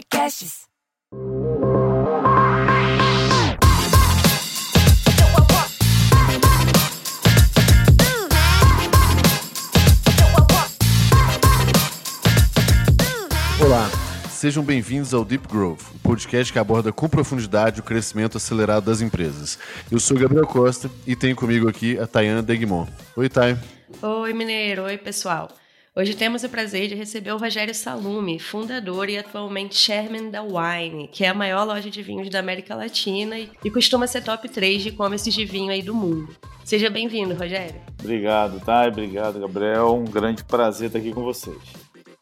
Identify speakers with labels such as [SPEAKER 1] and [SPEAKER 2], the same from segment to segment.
[SPEAKER 1] Podcasts.
[SPEAKER 2] Olá, sejam bem-vindos ao Deep Growth, o podcast que aborda com profundidade o crescimento acelerado das empresas. Eu sou Gabriel Costa e tenho comigo aqui a Tayana Degmon. Oi, Tay.
[SPEAKER 3] Oi, Mineiro. Oi, pessoal. Hoje temos o prazer de receber o Rogério Salume, fundador e atualmente chairman da Wine, que é a maior loja de vinhos da América Latina e, costuma ser top 3 de e-commerce de vinho aí do mundo. Seja bem-vindo, Rogério.
[SPEAKER 4] Obrigado, Thay. Obrigado, Gabriel. Um grande prazer estar aqui com vocês.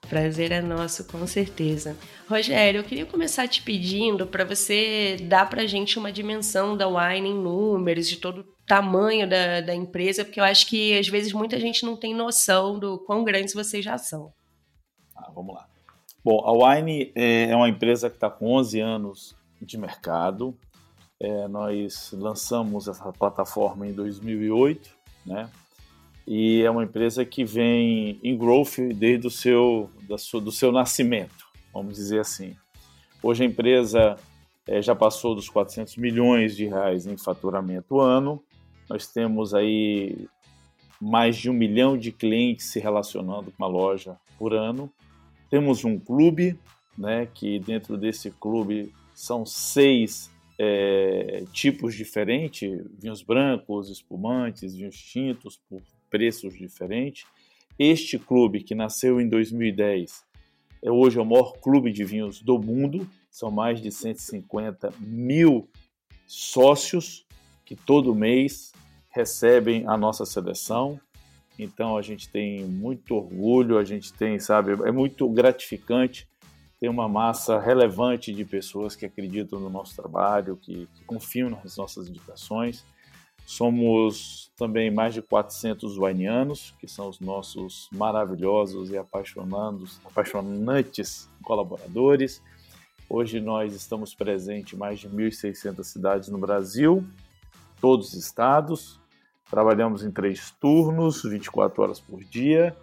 [SPEAKER 3] Prazer é nosso, com certeza. Rogério, eu queria começar te pedindo para você dar para a gente uma dimensão da Wine em números, de todo o tamanho da, da empresa, porque eu acho que às vezes muita gente não tem noção do quão grandes vocês já são.
[SPEAKER 4] Ah, vamos lá. Bom, a Wine é uma empresa que está com 11 anos de mercado. É, nós lançamos essa plataforma em 2008, né? e é uma empresa que vem em growth desde o seu, do seu nascimento, vamos dizer assim. Hoje a empresa é, já passou dos 400 milhões de reais em faturamento ano, nós temos aí mais de um milhão de clientes se relacionando com a loja por ano. Temos um clube, né, que dentro desse clube são seis é, tipos diferentes: vinhos brancos, espumantes, vinhos tintos, por preços diferentes. Este clube, que nasceu em 2010, é hoje o maior clube de vinhos do mundo. São mais de 150 mil sócios que todo mês recebem a nossa seleção. Então a gente tem muito orgulho, a gente tem, sabe, é muito gratificante ter uma massa relevante de pessoas que acreditam no nosso trabalho, que, que confiam nas nossas indicações. Somos também mais de 400 uanianos, que são os nossos maravilhosos e apaixonados, apaixonantes colaboradores. Hoje nós estamos presentes em mais de 1.600 cidades no Brasil, todos os estados. Trabalhamos em três turnos, 24 horas por dia.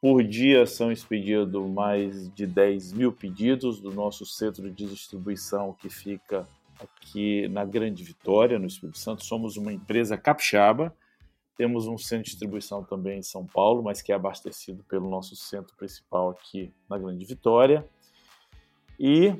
[SPEAKER 4] Por dia são expedidos mais de 10 mil pedidos do nosso centro de distribuição que fica aqui na Grande Vitória, no Espírito Santo. Somos uma empresa capixaba. Temos um centro de distribuição também em São Paulo, mas que é abastecido pelo nosso centro principal aqui na Grande Vitória. E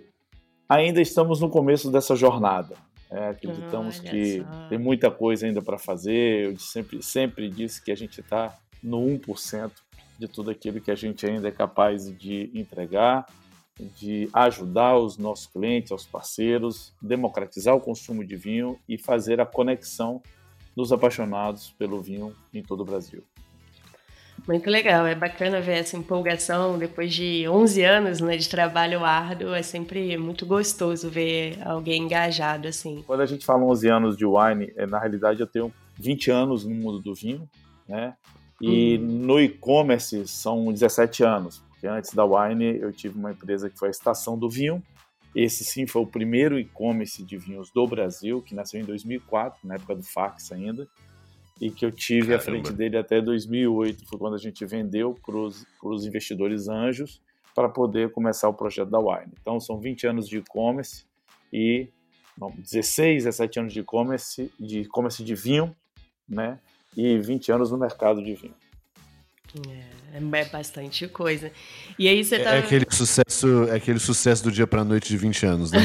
[SPEAKER 4] ainda estamos no começo dessa jornada. É, acreditamos Olha que só. tem muita coisa ainda para fazer. Eu sempre, sempre disse que a gente está no 1% de tudo aquilo que a gente ainda é capaz de entregar de ajudar os nossos clientes, os parceiros, democratizar o consumo de vinho e fazer a conexão dos apaixonados pelo vinho em todo o Brasil.
[SPEAKER 3] Muito legal, é bacana ver essa empolgação depois de 11 anos né, de trabalho árduo, é sempre muito gostoso ver alguém engajado assim.
[SPEAKER 4] Quando a gente fala 11 anos de wine, é, na realidade eu tenho 20 anos no mundo do vinho, né? E hum. no e-commerce são 17 anos, porque antes da Wine eu tive uma empresa que foi a Estação do Vinho. Esse sim foi o primeiro e-commerce de vinhos do Brasil, que nasceu em 2004, na época do fax ainda, e que eu tive Caramba. à frente dele até 2008, foi quando a gente vendeu para os investidores anjos para poder começar o projeto da Wine. Então são 20 anos de e-commerce e bom, 16, 17 anos de e-commerce de e-commerce de vinho, né? E 20 anos no mercado de vinho.
[SPEAKER 3] É, é bastante coisa. E aí você tá.
[SPEAKER 2] É aquele sucesso, é aquele sucesso do dia pra noite de 20 anos, né?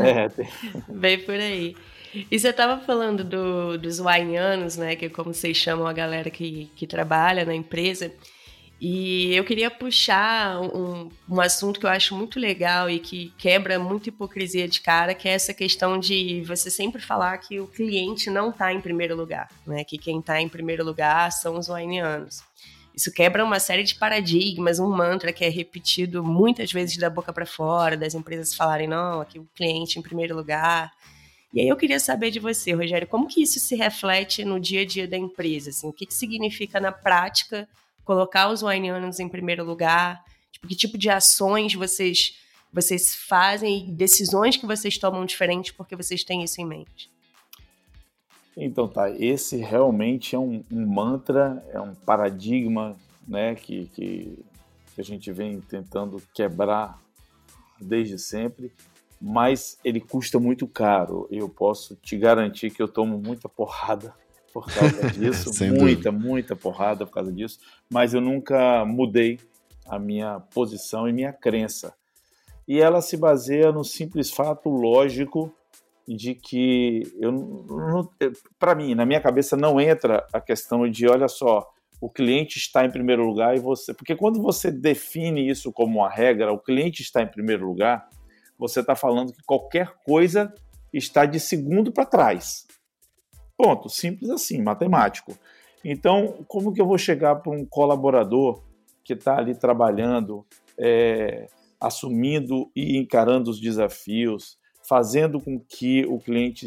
[SPEAKER 3] é, tem... Bem por aí. E você estava falando do, dos wainianos, né? Que é como vocês chamam a galera que, que trabalha na empresa. E eu queria puxar um, um assunto que eu acho muito legal e que quebra muita hipocrisia de cara, que é essa questão de você sempre falar que o cliente não está em primeiro lugar, né? Que quem está em primeiro lugar são os wainianos. Isso quebra uma série de paradigmas, um mantra que é repetido muitas vezes da boca para fora, das empresas falarem, não, aqui o cliente em primeiro lugar. E aí eu queria saber de você, Rogério, como que isso se reflete no dia a dia da empresa? Assim, o que, que significa na prática colocar os wineanos em primeiro lugar? Tipo, que tipo de ações vocês, vocês fazem e decisões que vocês tomam diferentes porque vocês têm isso em mente?
[SPEAKER 4] Então tá, esse realmente é um, um mantra, é um paradigma né, que, que, a gente vem tentando quebrar desde sempre, mas ele custa muito caro. Eu posso te garantir que eu tomo muita porrada por causa disso, muita, dúvida. muita porrada por causa disso, mas eu nunca mudei a minha posição e minha crença. E ela se baseia no simples fato lógico de que eu para mim, na minha cabeça não entra a questão de, olha só, o cliente está em primeiro lugar e você, porque quando você define isso como uma regra, o cliente está em primeiro lugar, você está falando que qualquer coisa está de segundo para trás. Ponto, simples assim, matemático. Então, como que eu vou chegar para um colaborador que está ali trabalhando, é, assumindo e encarando os desafios, fazendo com que o cliente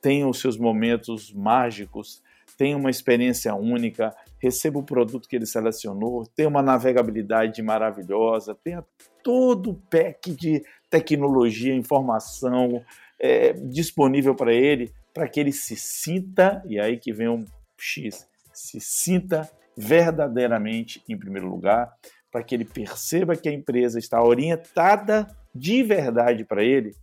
[SPEAKER 4] tenha os seus momentos mágicos, tenha uma experiência única, receba o produto que ele selecionou, tenha uma navegabilidade maravilhosa, tenha todo o pack de tecnologia, informação é, disponível para ele, para que ele se sinta, e aí que vem um X, se sinta verdadeiramente em primeiro lugar, para que ele perceba que a empresa está orientada de verdade para ele,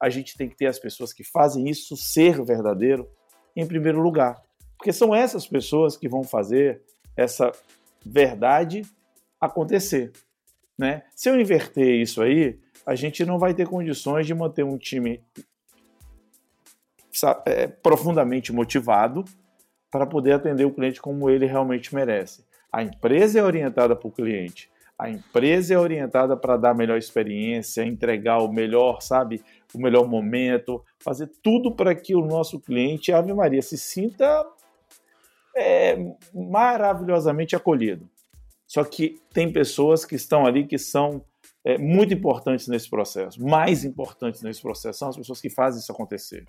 [SPEAKER 4] a gente tem que ter as pessoas que fazem isso ser verdadeiro em primeiro lugar. Porque são essas pessoas que vão fazer essa verdade acontecer. Né? Se eu inverter isso aí, a gente não vai ter condições de manter um time é, profundamente motivado para poder atender o cliente como ele realmente merece. A empresa é orientada para o cliente. A empresa é orientada para dar a melhor experiência, entregar o melhor, sabe, o melhor momento, fazer tudo para que o nosso cliente, Ave Maria, se sinta é, maravilhosamente acolhido. Só que tem pessoas que estão ali que são é, muito importantes nesse processo. Mais importantes nesse processo são as pessoas que fazem isso acontecer.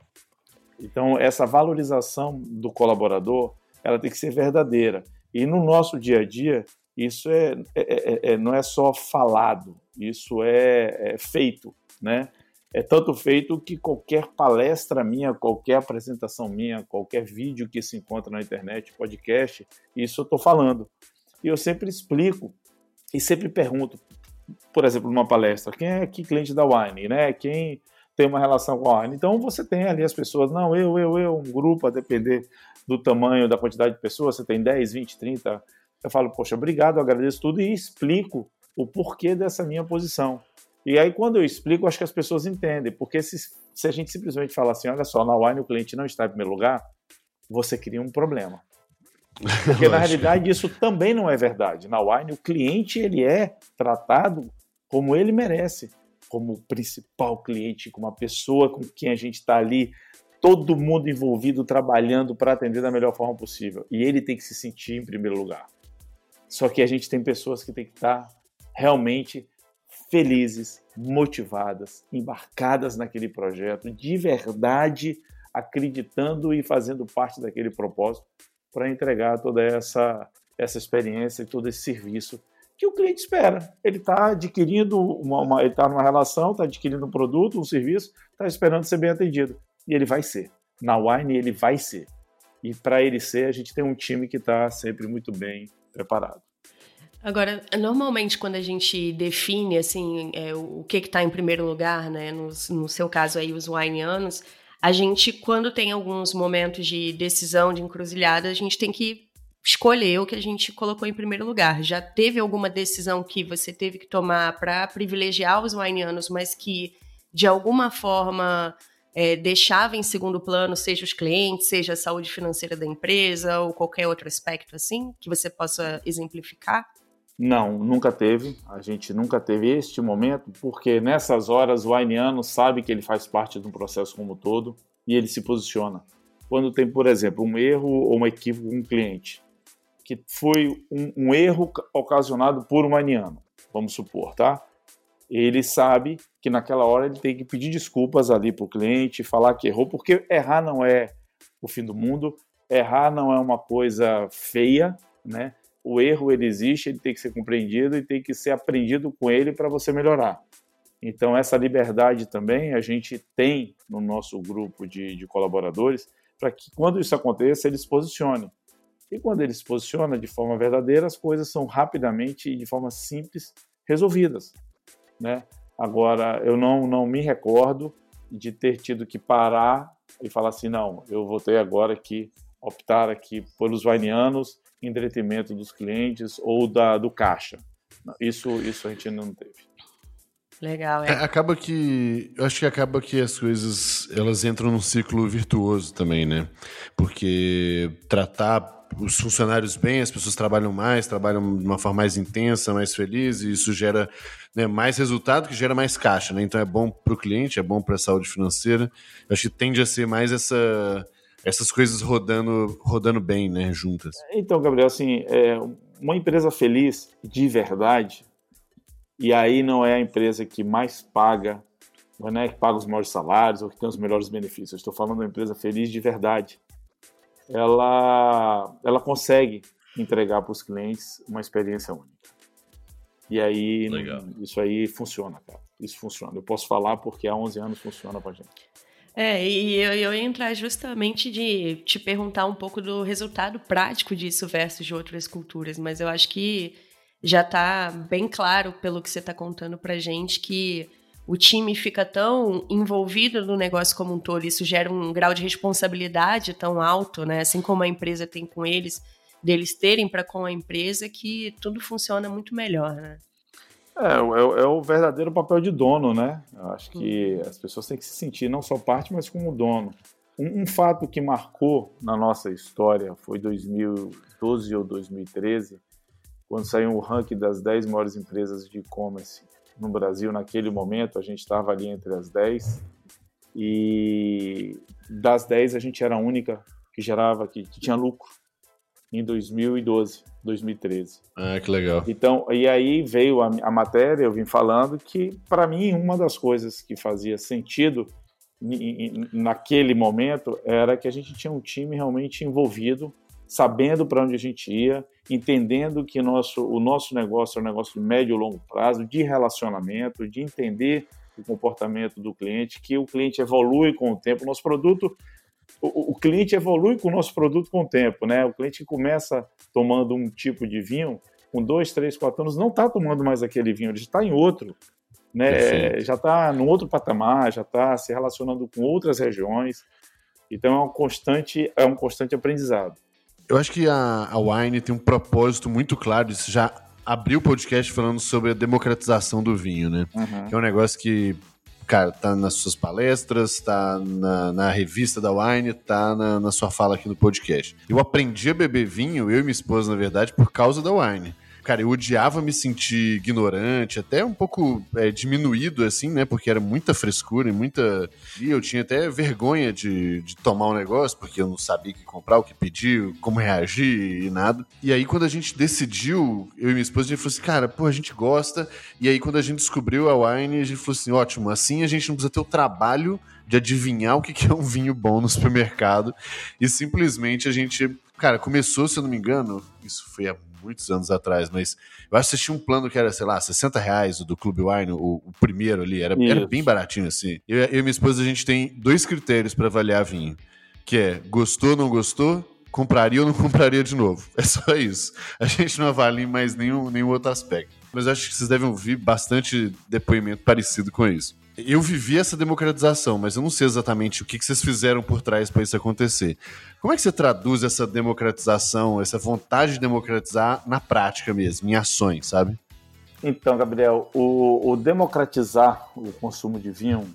[SPEAKER 4] Então, essa valorização do colaborador, ela tem que ser verdadeira. E no nosso dia a dia, isso é, é, é, é não é só falado, isso é, é feito, né? É tanto feito que qualquer palestra minha, qualquer apresentação minha, qualquer vídeo que se encontra na internet, podcast, isso eu estou falando. E eu sempre explico e sempre pergunto, por exemplo, numa palestra, quem é que cliente da Wine, né? Quem tem uma relação com a Wine? Então você tem ali as pessoas, não, eu, eu, eu, um grupo, a depender do tamanho, da quantidade de pessoas, você tem 10, 20, 30, eu falo, poxa, obrigado, agradeço tudo e explico o porquê dessa minha posição. E aí, quando eu explico, acho que as pessoas entendem, porque se, se a gente simplesmente fala assim, olha só, na Wine o cliente não está em primeiro lugar, você cria um problema. Porque na realidade isso também não é verdade. Na Wine o cliente ele é tratado como ele merece, como o principal cliente, como a pessoa com quem a gente está ali, todo mundo envolvido trabalhando para atender da melhor forma possível. E ele tem que se sentir em primeiro lugar. Só que a gente tem pessoas que tem que estar tá realmente felizes, motivadas, embarcadas naquele projeto, de verdade acreditando e fazendo parte daquele propósito para entregar toda essa, essa experiência e todo esse serviço que o cliente espera. Ele está adquirindo uma, uma ele está numa relação, está adquirindo um produto, um serviço, está esperando ser bem atendido. E ele vai ser. Na Wine ele vai ser. E para ele ser, a gente tem um time que está sempre muito bem preparado.
[SPEAKER 3] Agora, normalmente quando a gente define assim é, o que está em primeiro lugar, né, no, no, seu caso aí os wineanos, a gente quando tem alguns momentos de decisão, de encruzilhada, a gente tem que escolher o que a gente colocou em primeiro lugar. Já teve alguma decisão que você teve que tomar para privilegiar os wineanos, mas que de alguma forma é, deixava em segundo plano, seja os clientes, seja a saúde financeira da empresa ou qualquer outro aspecto assim, que você possa exemplificar?
[SPEAKER 4] Não, nunca teve. A gente nunca teve este momento, porque nessas horas o Ainiano sabe que ele faz parte de um processo como um todo e ele se posiciona. Quando tem, por exemplo, um erro ou um equívoco com um cliente, que foi um, um erro ocasionado por um Ainiano, vamos supor, tá? Ele sabe que naquela hora ele tem que pedir desculpas ali para o cliente, falar que errou, porque errar não é o fim do mundo, errar não é uma coisa feia, né? O erro ele existe, ele tem que ser compreendido e tem que ser aprendido com ele para você melhorar. Então, essa liberdade também a gente tem no nosso grupo de, de colaboradores para que, quando isso aconteça, eles posicionem. E quando eles se posicionam de forma verdadeira, as coisas são rapidamente e de forma simples resolvidas. Né? Agora, eu não, não me recordo de ter tido que parar e falar assim, não, eu vou ter agora que optar aqui pelos vainianos em detrimento dos clientes ou da, do caixa. Isso, isso a gente não teve.
[SPEAKER 3] Legal, é.
[SPEAKER 2] é. Acaba que. Eu acho que acaba que as coisas elas entram num ciclo virtuoso também, né? Porque tratar os funcionários bem, as pessoas trabalham mais, trabalham de uma forma mais intensa, mais feliz, e isso gera né, mais resultado, que gera mais caixa, né? Então é bom para o cliente, é bom para a saúde financeira. Eu acho que tende a ser mais essa, essas coisas rodando, rodando bem, né, juntas.
[SPEAKER 4] Então, Gabriel, assim, é, uma empresa feliz de verdade, e aí não é a empresa que mais paga, não é que paga os maiores salários ou que tem os melhores benefícios. Eu estou falando de uma empresa feliz de verdade ela, ela consegue entregar para os clientes uma experiência única. E aí, Legal. isso aí funciona, cara. Isso funciona. Eu posso falar porque há 11 anos funciona para gente.
[SPEAKER 3] É, e eu, eu ia entrar justamente de te perguntar um pouco do resultado prático disso versus de outras culturas, mas eu acho que já está bem claro pelo que você está contando para gente que o time fica tão envolvido no negócio como um todo, isso gera um grau de responsabilidade tão alto, né? Assim como a empresa tem com eles, deles terem para com a empresa, que tudo funciona muito melhor, né?
[SPEAKER 4] É, é, é, o verdadeiro papel de dono, né? Eu acho que uhum. as pessoas têm que se sentir não só parte, mas como dono. Um, um fato que marcou na nossa história foi 2012 ou 2013, quando saiu o ranking das 10 maiores empresas de e-commerce no Brasil naquele momento, a gente estava ali entre as 10 e das 10 a gente era a única que gerava, que, que tinha lucro em 2012, 2013.
[SPEAKER 2] Ah, que legal.
[SPEAKER 4] Então, e aí veio a, a matéria, eu vim falando que, para mim, uma das coisas que fazia sentido naquele momento era que a gente tinha um time realmente envolvido, sabendo para onde a gente ia, entendendo que nosso, o nosso negócio é um negócio de médio e longo prazo, de relacionamento, de entender o comportamento do cliente, que o cliente evolui com o tempo. Nosso produto, o, o cliente evolui com o nosso produto com o tempo, né? O cliente que começa tomando um tipo de vinho, com dois, três, quatro anos, não está tomando mais aquele vinho, ele está em outro. Né? Já está num outro patamar, já está se relacionando com outras regiões. Então é um constante, é um constante aprendizado.
[SPEAKER 2] Eu acho que a, a Wine tem um propósito muito claro. Isso já abriu o podcast falando sobre a democratização do vinho, né? Uhum. Que é um negócio que, cara, tá nas suas palestras, tá na, na revista da Wine, tá na, na sua fala aqui no podcast. Eu aprendi a beber vinho, eu e minha esposa, na verdade, por causa da Wine cara, eu odiava me sentir ignorante, até um pouco é, diminuído, assim, né? Porque era muita frescura e muita. E eu tinha até vergonha de, de tomar um negócio, porque eu não sabia o que comprar, o que pedir, como reagir e nada. E aí, quando a gente decidiu, eu e minha esposa, a gente falou assim, cara, pô, a gente gosta. E aí, quando a gente descobriu a wine, a gente falou assim: ótimo, assim a gente não precisa ter o trabalho de adivinhar o que é um vinho bom no supermercado. E simplesmente a gente. Cara, começou, se eu não me engano, isso foi há muitos anos atrás, mas eu assisti um plano que era, sei lá, 60 reais do Clube Wine, o, o primeiro ali, era, era, bem baratinho assim. Eu, eu e minha esposa, a gente tem dois critérios para avaliar vinho, que é gostou, não gostou, compraria ou não compraria de novo. É só isso. A gente não avalia mais nenhum, nenhum outro aspecto. Mas eu acho que vocês devem ouvir bastante depoimento parecido com isso. Eu vivi essa democratização, mas eu não sei exatamente o que vocês fizeram por trás para isso acontecer. Como é que você traduz essa democratização, essa vontade de democratizar na prática mesmo, em ações, sabe?
[SPEAKER 4] Então, Gabriel, o, o democratizar o consumo de vinho,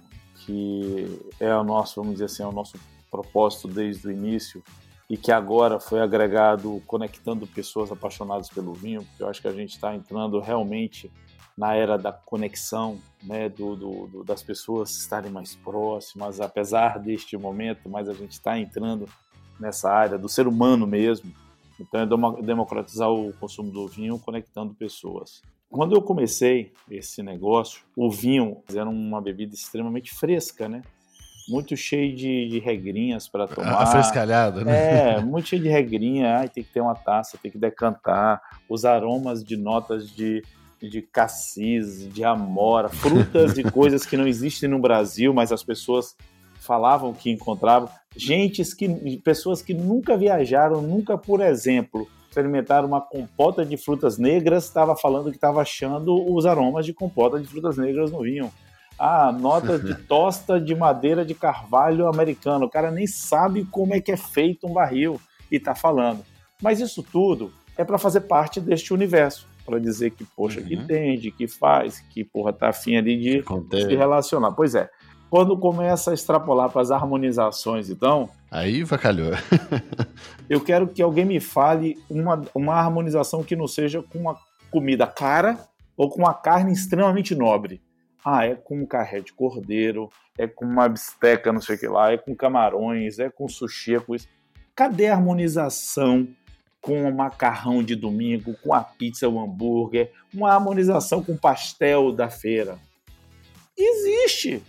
[SPEAKER 4] que é o nosso, vamos dizer assim, é o nosso propósito desde o início, e que agora foi agregado conectando pessoas apaixonadas pelo vinho, porque eu acho que a gente está entrando realmente na era da conexão, né, do, do, do, das pessoas estarem mais próximas, apesar deste momento, mas a gente está entrando nessa área do ser humano mesmo. Então é democratizar o consumo do vinho conectando pessoas. Quando eu comecei esse negócio, o vinho era uma bebida extremamente fresca, né? Muito cheio de, de regrinhas para tomar.
[SPEAKER 2] Afrescalhada, né?
[SPEAKER 4] É, muito cheio de regrinha. Ai, tem que ter uma taça, tem que decantar. Os aromas de notas de, de cassis, de amora, frutas e coisas que não existem no Brasil, mas as pessoas falavam que encontravam. Gentes que, pessoas que nunca viajaram, nunca, por exemplo, experimentaram uma compota de frutas negras, estava falando que estava achando os aromas de compota de frutas negras no vinho. Ah, nota de tosta de madeira de carvalho americano. O cara nem sabe como é que é feito um barril e está falando. Mas isso tudo é para fazer parte deste universo. Para dizer que, poxa, uhum. que entende, que faz, que, porra, tá afim ali de se relacionar. Pois é. Quando começa a extrapolar para as harmonizações, então.
[SPEAKER 2] Aí vacalhou.
[SPEAKER 4] eu quero que alguém me fale uma, uma harmonização que não seja com uma comida cara ou com uma carne extremamente nobre. Ah, é com carré de cordeiro, é com uma bisteca, não sei o que lá, é com camarões, é com sushi, é com isso. Cadê a harmonização com o macarrão de domingo, com a pizza, o hambúrguer, uma harmonização com o pastel da feira? Existe!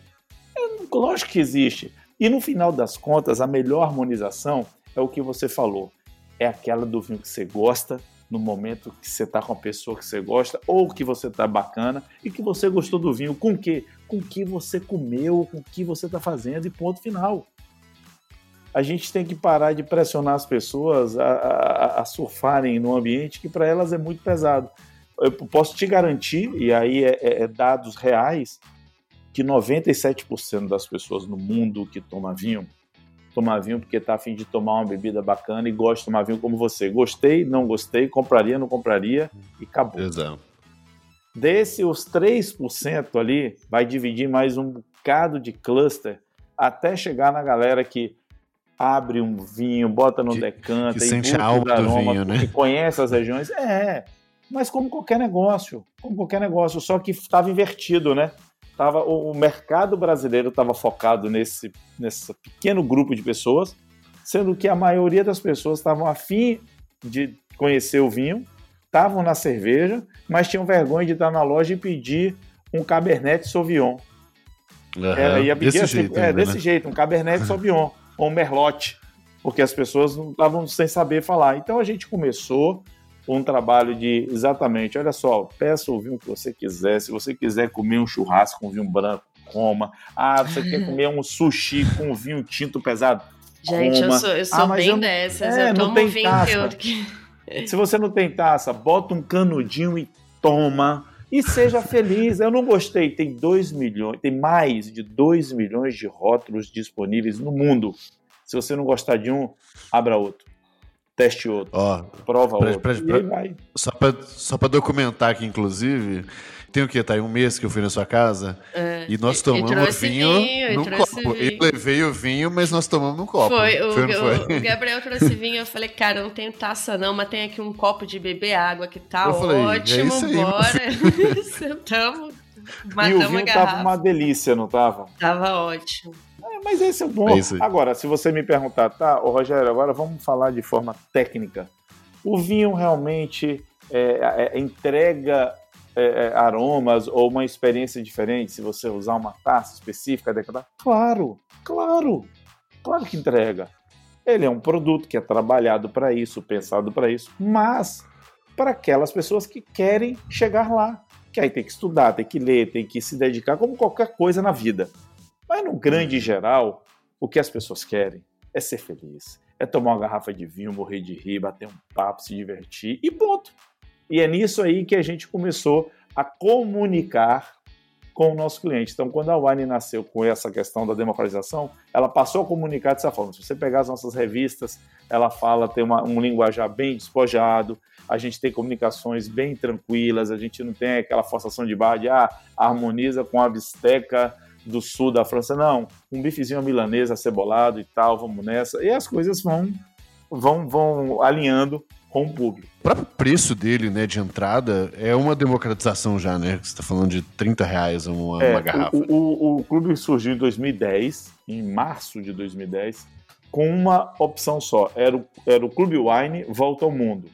[SPEAKER 4] É, lógico que existe. E no final das contas, a melhor harmonização é o que você falou. É aquela do vinho que você gosta, no momento que você está com a pessoa que você gosta, ou que você está bacana e que você gostou do vinho. Com o quê? Com o que você comeu, com o que você está fazendo e ponto final. A gente tem que parar de pressionar as pessoas a, a, a surfarem num ambiente que para elas é muito pesado. Eu posso te garantir, e aí é, é, é dados reais, que 97% das pessoas no mundo que toma vinho tomar vinho porque tá afim de tomar uma bebida bacana e gosta de tomar vinho como você. Gostei, não gostei, compraria, não compraria e acabou.
[SPEAKER 2] Exato.
[SPEAKER 4] Desse, os 3% ali vai dividir mais um bocado de cluster até chegar na galera que abre um vinho, bota no que, decanta
[SPEAKER 2] que sente a alma do vinho, né?
[SPEAKER 4] Que conhece as regiões. É, mas como qualquer negócio, como qualquer negócio, só que estava invertido, né? Tava, o, mercado brasileiro estava focado nesse, nesse pequeno grupo de pessoas, sendo que a maioria das pessoas estavam afim de conhecer o vinho, estavam na cerveja, mas tinham vergonha de estar na loja e pedir um Cabernet Sauvignon.
[SPEAKER 2] Uhum, é, pedir
[SPEAKER 4] desse
[SPEAKER 2] assim, jeito,
[SPEAKER 4] é, ainda, desse né? jeito, um Cabernet Sauvignon ou um Merlot, porque as pessoas não estavam sem saber falar. Então a gente começou um trabalho de exatamente, olha só, peça o vinho que você quiser. Se você quiser comer um churrasco com vinho branco, coma. Ah, você quer comer um sushi com vinho tinto pesado?
[SPEAKER 3] Gente,
[SPEAKER 4] coma.
[SPEAKER 3] eu sou, eu sou ah, bem eu, dessas. É, eu tomo
[SPEAKER 4] tem
[SPEAKER 3] vinho
[SPEAKER 4] taça. que Se você não tem taça, bota um canudinho e toma. E seja feliz. Eu não gostei. Tem 2 milhões, tem mais de 2 milhões de rótulos disponíveis no mundo. Se você não gostar de um, abra outro teste outro,
[SPEAKER 2] Ó,
[SPEAKER 4] prova
[SPEAKER 2] pra,
[SPEAKER 4] outro.
[SPEAKER 2] Pra, pra, só para só pra documentar aqui, inclusive, tem o que? Tá aí um mês que eu fui na sua casa é, e nós tomamos vinho, vinho no copo. Vinho. Eu levei o vinho, mas nós tomamos no copo.
[SPEAKER 3] Foi, o, foi, foi? o Gabriel trouxe vinho, eu falei, cara, não tenho taça não, mas tem aqui um copo de beber água que tá eu ótimo, falei, é aí, bora. Sentamos,
[SPEAKER 4] e o vinho tava uma delícia, não tava?
[SPEAKER 3] Tava ótimo.
[SPEAKER 4] É, mas esse é o bom. É agora, se você me perguntar, tá, ô Rogério, agora vamos falar de forma técnica. O vinho realmente é, é, é entrega é, aromas ou uma experiência diferente se você usar uma taça específica? Claro, claro, claro que entrega. Ele é um produto que é trabalhado para isso, pensado para isso, mas para aquelas pessoas que querem chegar lá. Que aí tem que estudar, tem que ler, tem que se dedicar, como qualquer coisa na vida. Mas no grande geral, o que as pessoas querem é ser feliz, é tomar uma garrafa de vinho, morrer de rir, bater um papo, se divertir e ponto. E é nisso aí que a gente começou a comunicar com o nosso cliente. Então, quando a Wine nasceu com essa questão da democratização, ela passou a comunicar dessa forma. Se você pegar as nossas revistas, ela fala, tem uma, um linguajar bem despojado, a gente tem comunicações bem tranquilas, a gente não tem aquela forçação de barra de ah, harmoniza com a bisteca do sul da França, não, um bifezinho milanesa cebolado e tal, vamos nessa. E as coisas vão vão vão alinhando com o público.
[SPEAKER 2] O próprio preço dele, né, de entrada, é uma democratização já, né? Você está falando de 30 reais uma, é, uma garrafa.
[SPEAKER 4] O, o, o, clube surgiu em 2010, em março de 2010, com uma opção só. Era o, era o Clube Wine Volta ao Mundo,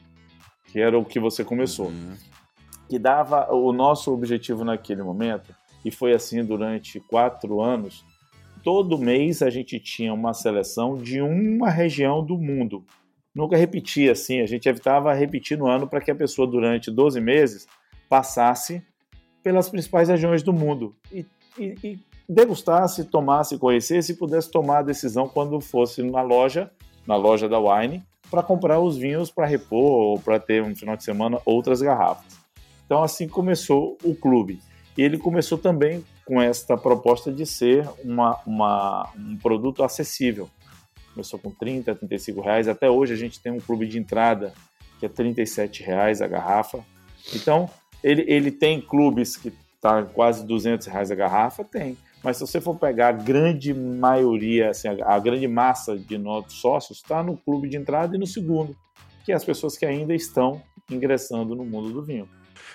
[SPEAKER 4] que era o que você começou. Uhum. Que dava o nosso objetivo naquele momento e foi assim durante quatro anos. Todo mês a gente tinha uma seleção de uma região do mundo. Nunca repetia assim, a gente evitava repetir no ano para que a pessoa, durante 12 meses, passasse pelas principais regiões do mundo e, e, e degustasse, tomasse, conhecesse e pudesse tomar a decisão quando fosse na loja, na loja da Wine, para comprar os vinhos para repor ou para ter um final de semana outras garrafas. Então assim começou o clube. E ele começou também com esta proposta de ser uma, uma, um produto acessível. Começou com 30, 35 reais. Até hoje a gente tem um clube de entrada que é 37 reais a garrafa. Então ele, ele tem clubes que tá quase 200 reais a garrafa, tem. Mas se você for pegar a grande maioria, assim, a, a grande massa de nossos sócios está no clube de entrada e no segundo, que é as pessoas que ainda estão ingressando no mundo do vinho.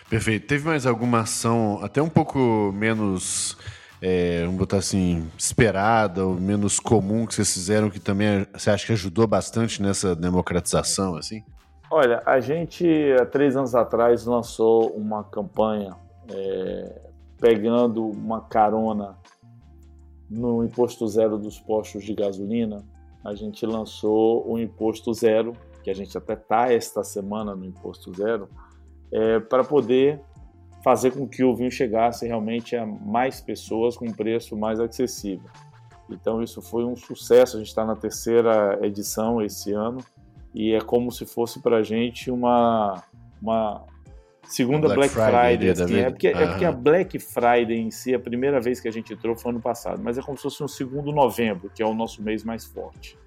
[SPEAKER 2] Perfeito. Teve mais alguma ação até um pouco menos, é, vamos botar assim, esperada ou menos comum que vocês fizeram que também você acha que ajudou bastante nessa democratização, assim?
[SPEAKER 4] Olha, a gente há três anos atrás lançou uma campanha é, pegando uma carona no imposto zero dos postos de gasolina. A gente lançou o imposto zero, que a gente até está esta semana no imposto zero, é, para poder fazer com que o vinho chegasse realmente a mais pessoas com um preço mais acessível. Então isso foi um sucesso. A gente está na terceira edição esse ano e é como se fosse para a gente uma, uma segunda Black, Black Friday. Friday assim, é, porque, é porque a Black Friday em si, a primeira vez que a gente entrou foi ano passado, mas é como se fosse um segundo novembro, que é o nosso mês mais forte.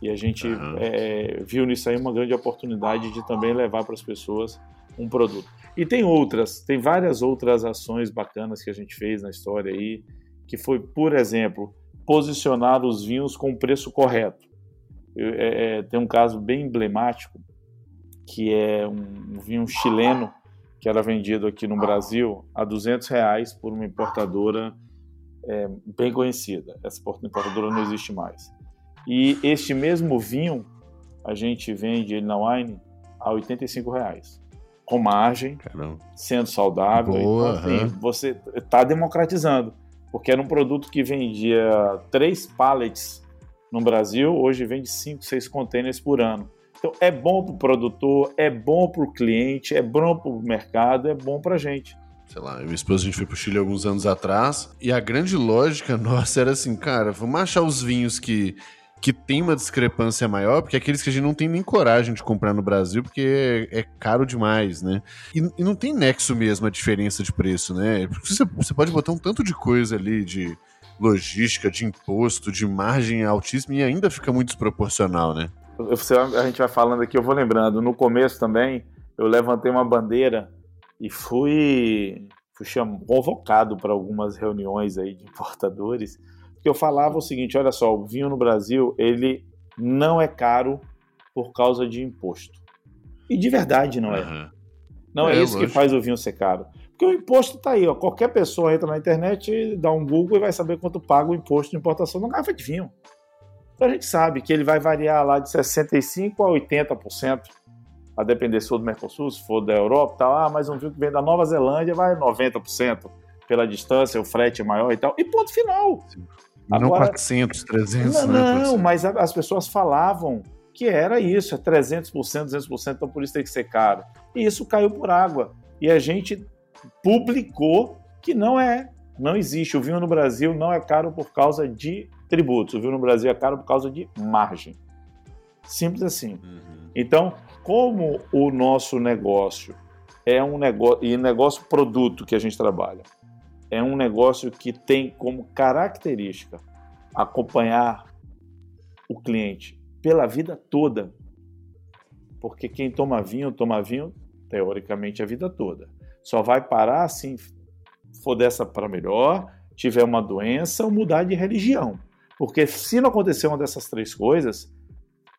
[SPEAKER 4] E a gente uhum. é, viu nisso aí uma grande oportunidade de também levar para as pessoas um produto. E tem outras, tem várias outras ações bacanas que a gente fez na história aí, que foi, por exemplo, posicionar os vinhos com o preço correto. Eu, é, é, tem um caso bem emblemático, que é um, um, vinho chileno que era vendido aqui no Brasil a 200 reais por uma importadora é, bem conhecida. Essa importadora não existe mais. E este mesmo vinho, a gente vende ele na Wine a 85 reais com margem, Caramba. sendo saudável. Boa, então, assim, uhum. você está democratizando. Porque era um produto que vendia três pallets no Brasil, hoje vende cinco, seis containers por ano. Então é bom para o produtor, é bom para o cliente, é bom para o mercado, é bom para a gente.
[SPEAKER 2] Sei lá, eu minha esposa a gente foi para o Chile alguns anos atrás e a grande lógica nossa era assim, cara, vamos achar os vinhos que que tem uma discrepância maior, porque aqueles que a gente não tem nem coragem de comprar no Brasil, porque é, é caro demais, né? E, e, não tem nexo mesmo a diferença de preço, né? Porque você, você pode botar um tanto de coisa ali, de logística, de imposto, de margem altíssima, e ainda fica muito desproporcional, né?
[SPEAKER 4] a gente vai falando aqui, eu vou lembrando, no começo também, eu levantei uma bandeira e fui, fui convocado para algumas reuniões aí de importadores, eu falava o seguinte, olha só, o vinho no Brasil, ele não é caro por causa de imposto. E de verdade não é. Uhum. Não é, é isso lógico. que faz o vinho ser caro. Porque o imposto está aí, ó. Qualquer pessoa entra na internet, dá um Google e vai saber quanto paga o imposto de importação numa garrafa de vinho. Então a gente sabe que ele vai variar lá de 65% a 80%, a depender se for do Mercosul, se for da Europa, tá lá, mas um vinho que vem da Nova Zelândia vai 90% pela distância, o frete é maior e tal. E ponto final. Sim.
[SPEAKER 2] Agora, não 400, 300,
[SPEAKER 4] não, né? Não, mas as pessoas falavam que era isso, é 300%, 200%, então por isso tem que ser caro. E isso caiu por água. E a gente publicou que não é, não existe. O vinho no Brasil não é caro por causa de tributos. O vinho no Brasil é caro por causa de margem. Simples assim. Uhum. Então, como o nosso negócio é um negócio, e negócio produto que a gente trabalha, é um negócio que tem como característica acompanhar o cliente pela vida toda. Porque quem toma vinho, toma vinho, teoricamente, a vida toda. Só vai parar se for dessa para melhor, tiver uma doença ou mudar de religião. Porque se não acontecer uma dessas três coisas,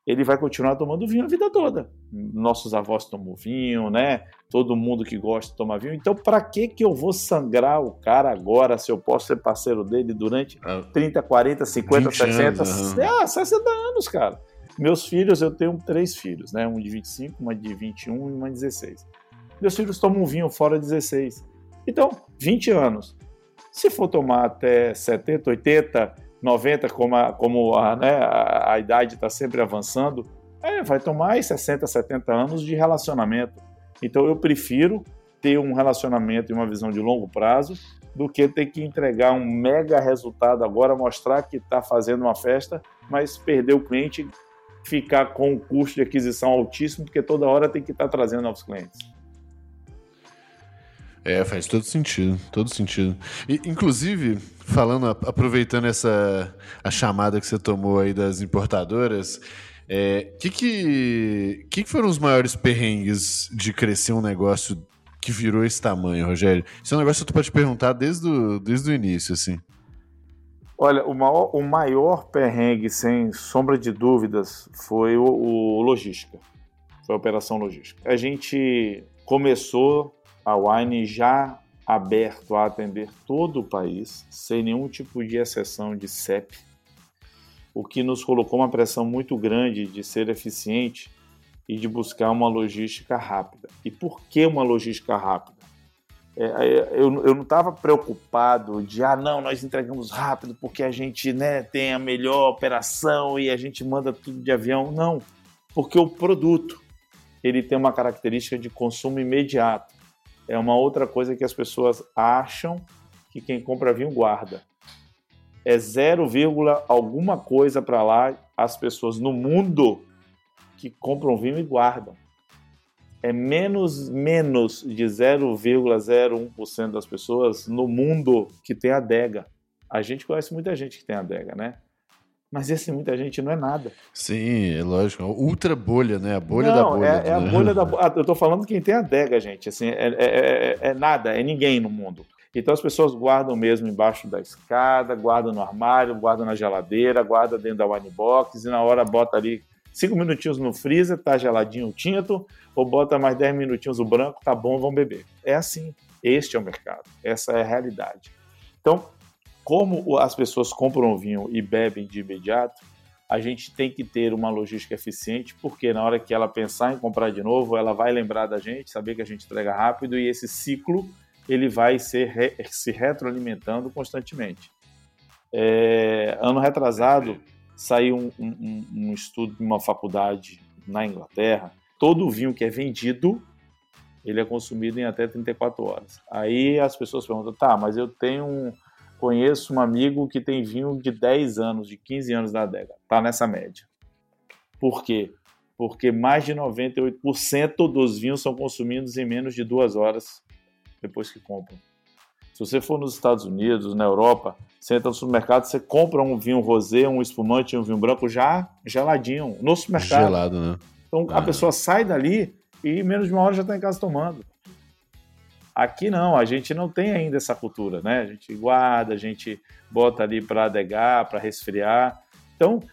[SPEAKER 4] ele vai continuar tomando vinho a vida toda. Nossos avós tomam vinho, né? Todo mundo que gosta de tomar vinho. Então, para que que eu vou sangrar o cara agora se eu posso ser parceiro dele durante 30, 40, 50, 60, anos, uhum. 60 anos, cara? Meus filhos, eu tenho três filhos, né? Um de 25, uma de 21 e uma de 16. Meus filhos tomam vinho fora de 16. Então, 20 anos. Se for tomar até 70, 80, 90, como a, como a, né, a, a idade está sempre avançando, é, vai tomar 60, 70 anos de relacionamento. Então eu prefiro ter um relacionamento e uma visão de longo prazo do que ter que entregar um mega resultado agora, mostrar que está fazendo uma festa, mas perder o cliente ficar com um custo de aquisição altíssimo, porque toda hora tem que estar trazendo novos clientes.
[SPEAKER 2] É, faz todo sentido, todo sentido. E, inclusive, falando, aproveitando essa a chamada que você tomou aí das importadoras, é, que, que, que foram os maiores perrengues de crescer um negócio que virou esse tamanho, Rogério? Isso é um negócio que tu pode perguntar desde o, desde o início, assim.
[SPEAKER 4] Olha, o maior, o maior perrengue, sem sombra de dúvidas, foi o, o logística. Foi a operação logística. A gente começou a Wine já aberto a atender todo o país, sem nenhum tipo de exceção de CEP, o que nos colocou uma pressão muito grande de ser eficiente e de buscar uma logística rápida. E por que uma logística rápida? É, é, eu, eu não estava preocupado de, ah, não, nós entregamos rápido porque a gente né, tem a melhor operação e a gente manda tudo de avião. Não, porque o produto ele tem uma característica de consumo imediato. É uma outra coisa que as pessoas acham que quem compra vinho guarda. É 0, alguma coisa para lá as pessoas no mundo que compram vinho e guardam é menos, menos de 0,01% das pessoas no mundo que tem adega. A gente conhece muita gente que tem adega, né? Mas esse muita gente não é nada.
[SPEAKER 2] Sim, é lógico. Ultra bolha, né? A bolha
[SPEAKER 4] não,
[SPEAKER 2] da bolha.
[SPEAKER 4] É, é a bolha da bolha. Eu tô falando quem tem adega, gente. Assim, é, é, é, é nada, é ninguém no mundo. Então as pessoas guardam mesmo embaixo da escada, guardam no armário, guardam na geladeira, guardam dentro da wine box e na hora bota ali cinco minutinhos no freezer, tá geladinho o tinto, ou bota mais dez minutinhos o branco, tá bom, vamos beber. É assim. Este é o mercado. Essa é a realidade. Então, como as pessoas compram vinho e bebem de imediato, a gente tem que ter uma logística eficiente, porque na hora que ela pensar em comprar de novo, ela vai lembrar da gente, saber que a gente entrega rápido e esse ciclo ele vai ser, se retroalimentando constantemente. É, ano retrasado, saiu um, um, um estudo de uma faculdade na Inglaterra. Todo vinho que é vendido, ele é consumido em até 34 horas. Aí as pessoas perguntam, tá, mas eu tenho um, conheço um amigo que tem vinho de 10 anos, de 15 anos da adega. Tá nessa média. Por quê? Porque mais de 98% dos vinhos são consumidos em menos de duas horas depois que compram. Se você for nos Estados Unidos, na Europa, você entra no supermercado, você compra um vinho rosé, um espumante, um vinho branco já geladinho, no supermercado.
[SPEAKER 2] Gelado, né?
[SPEAKER 4] Então ah. a pessoa sai dali e em menos de uma hora já está em casa tomando. Aqui não, a gente não tem ainda essa cultura, né? A gente guarda, a gente bota ali para adegar, para resfriar. Então,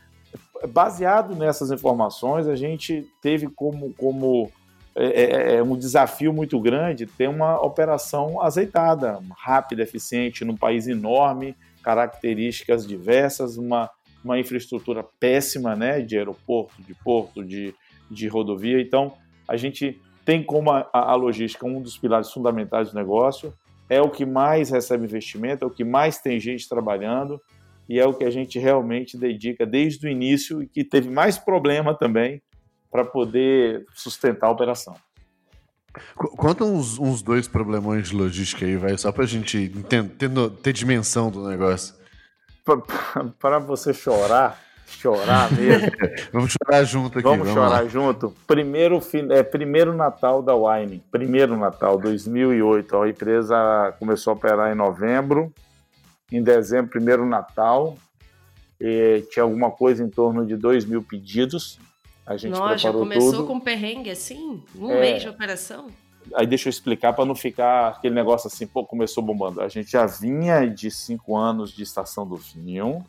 [SPEAKER 4] baseado nessas informações, a gente teve como, como é, é, é, um desafio muito grande ter uma operação azeitada, rápida, eficiente, num país enorme, características diversas, uma, uma infraestrutura péssima né, de aeroporto, de porto, de, de rodovia. Então, a gente tem como a, a logística um dos pilares fundamentais do negócio, é o que mais recebe investimento, é o que mais tem gente trabalhando e é o que a gente realmente dedica desde o início e que teve mais problema também para poder sustentar a operação.
[SPEAKER 2] Conta uns, uns, dois problemões de logística aí, vai, só para a gente ter, ter, dimensão do negócio.
[SPEAKER 4] Para você chorar, chorar mesmo.
[SPEAKER 2] vamos chorar junto aqui.
[SPEAKER 4] Vamos, vamos chorar lá. junto. Primeiro, é, primeiro Natal da Wine, primeiro Natal, 2008. A empresa começou a operar em novembro. Em dezembro, primeiro Natal. tinha alguma coisa em torno de 2 mil pedidos. A gente Nossa,
[SPEAKER 3] já começou tudo. com perrengue assim? Um é... mês de operação?
[SPEAKER 4] Aí deixa eu explicar para não ficar aquele negócio assim, pô, começou bombando. A gente já vinha de cinco anos de estação do vinho,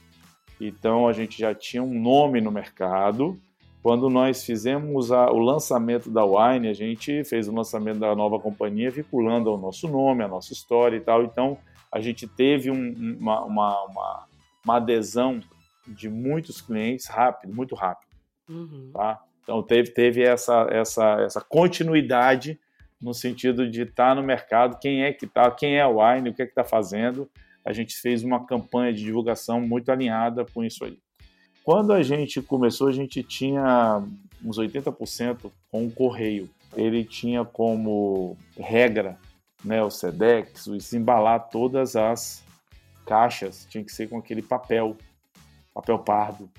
[SPEAKER 4] então a gente já tinha um nome no mercado. Quando nós fizemos a, o lançamento da Wine, a gente fez o lançamento da nova companhia vinculando ao nosso nome, a nossa história e tal. Então a gente teve um, uma, uma, uma, uma adesão de muitos clientes rápido, muito rápido. Uhum. Tá? Então teve, teve essa, essa, essa continuidade no sentido de estar tá no mercado, quem é que está, quem é o Wine, o que é que está fazendo. A gente fez uma campanha de divulgação muito alinhada com isso aí. Quando a gente começou, a gente tinha uns 80% com o correio. Ele tinha como regra né, o SEDEX, o embalar todas as caixas, tinha que ser com aquele papel, papel pardo,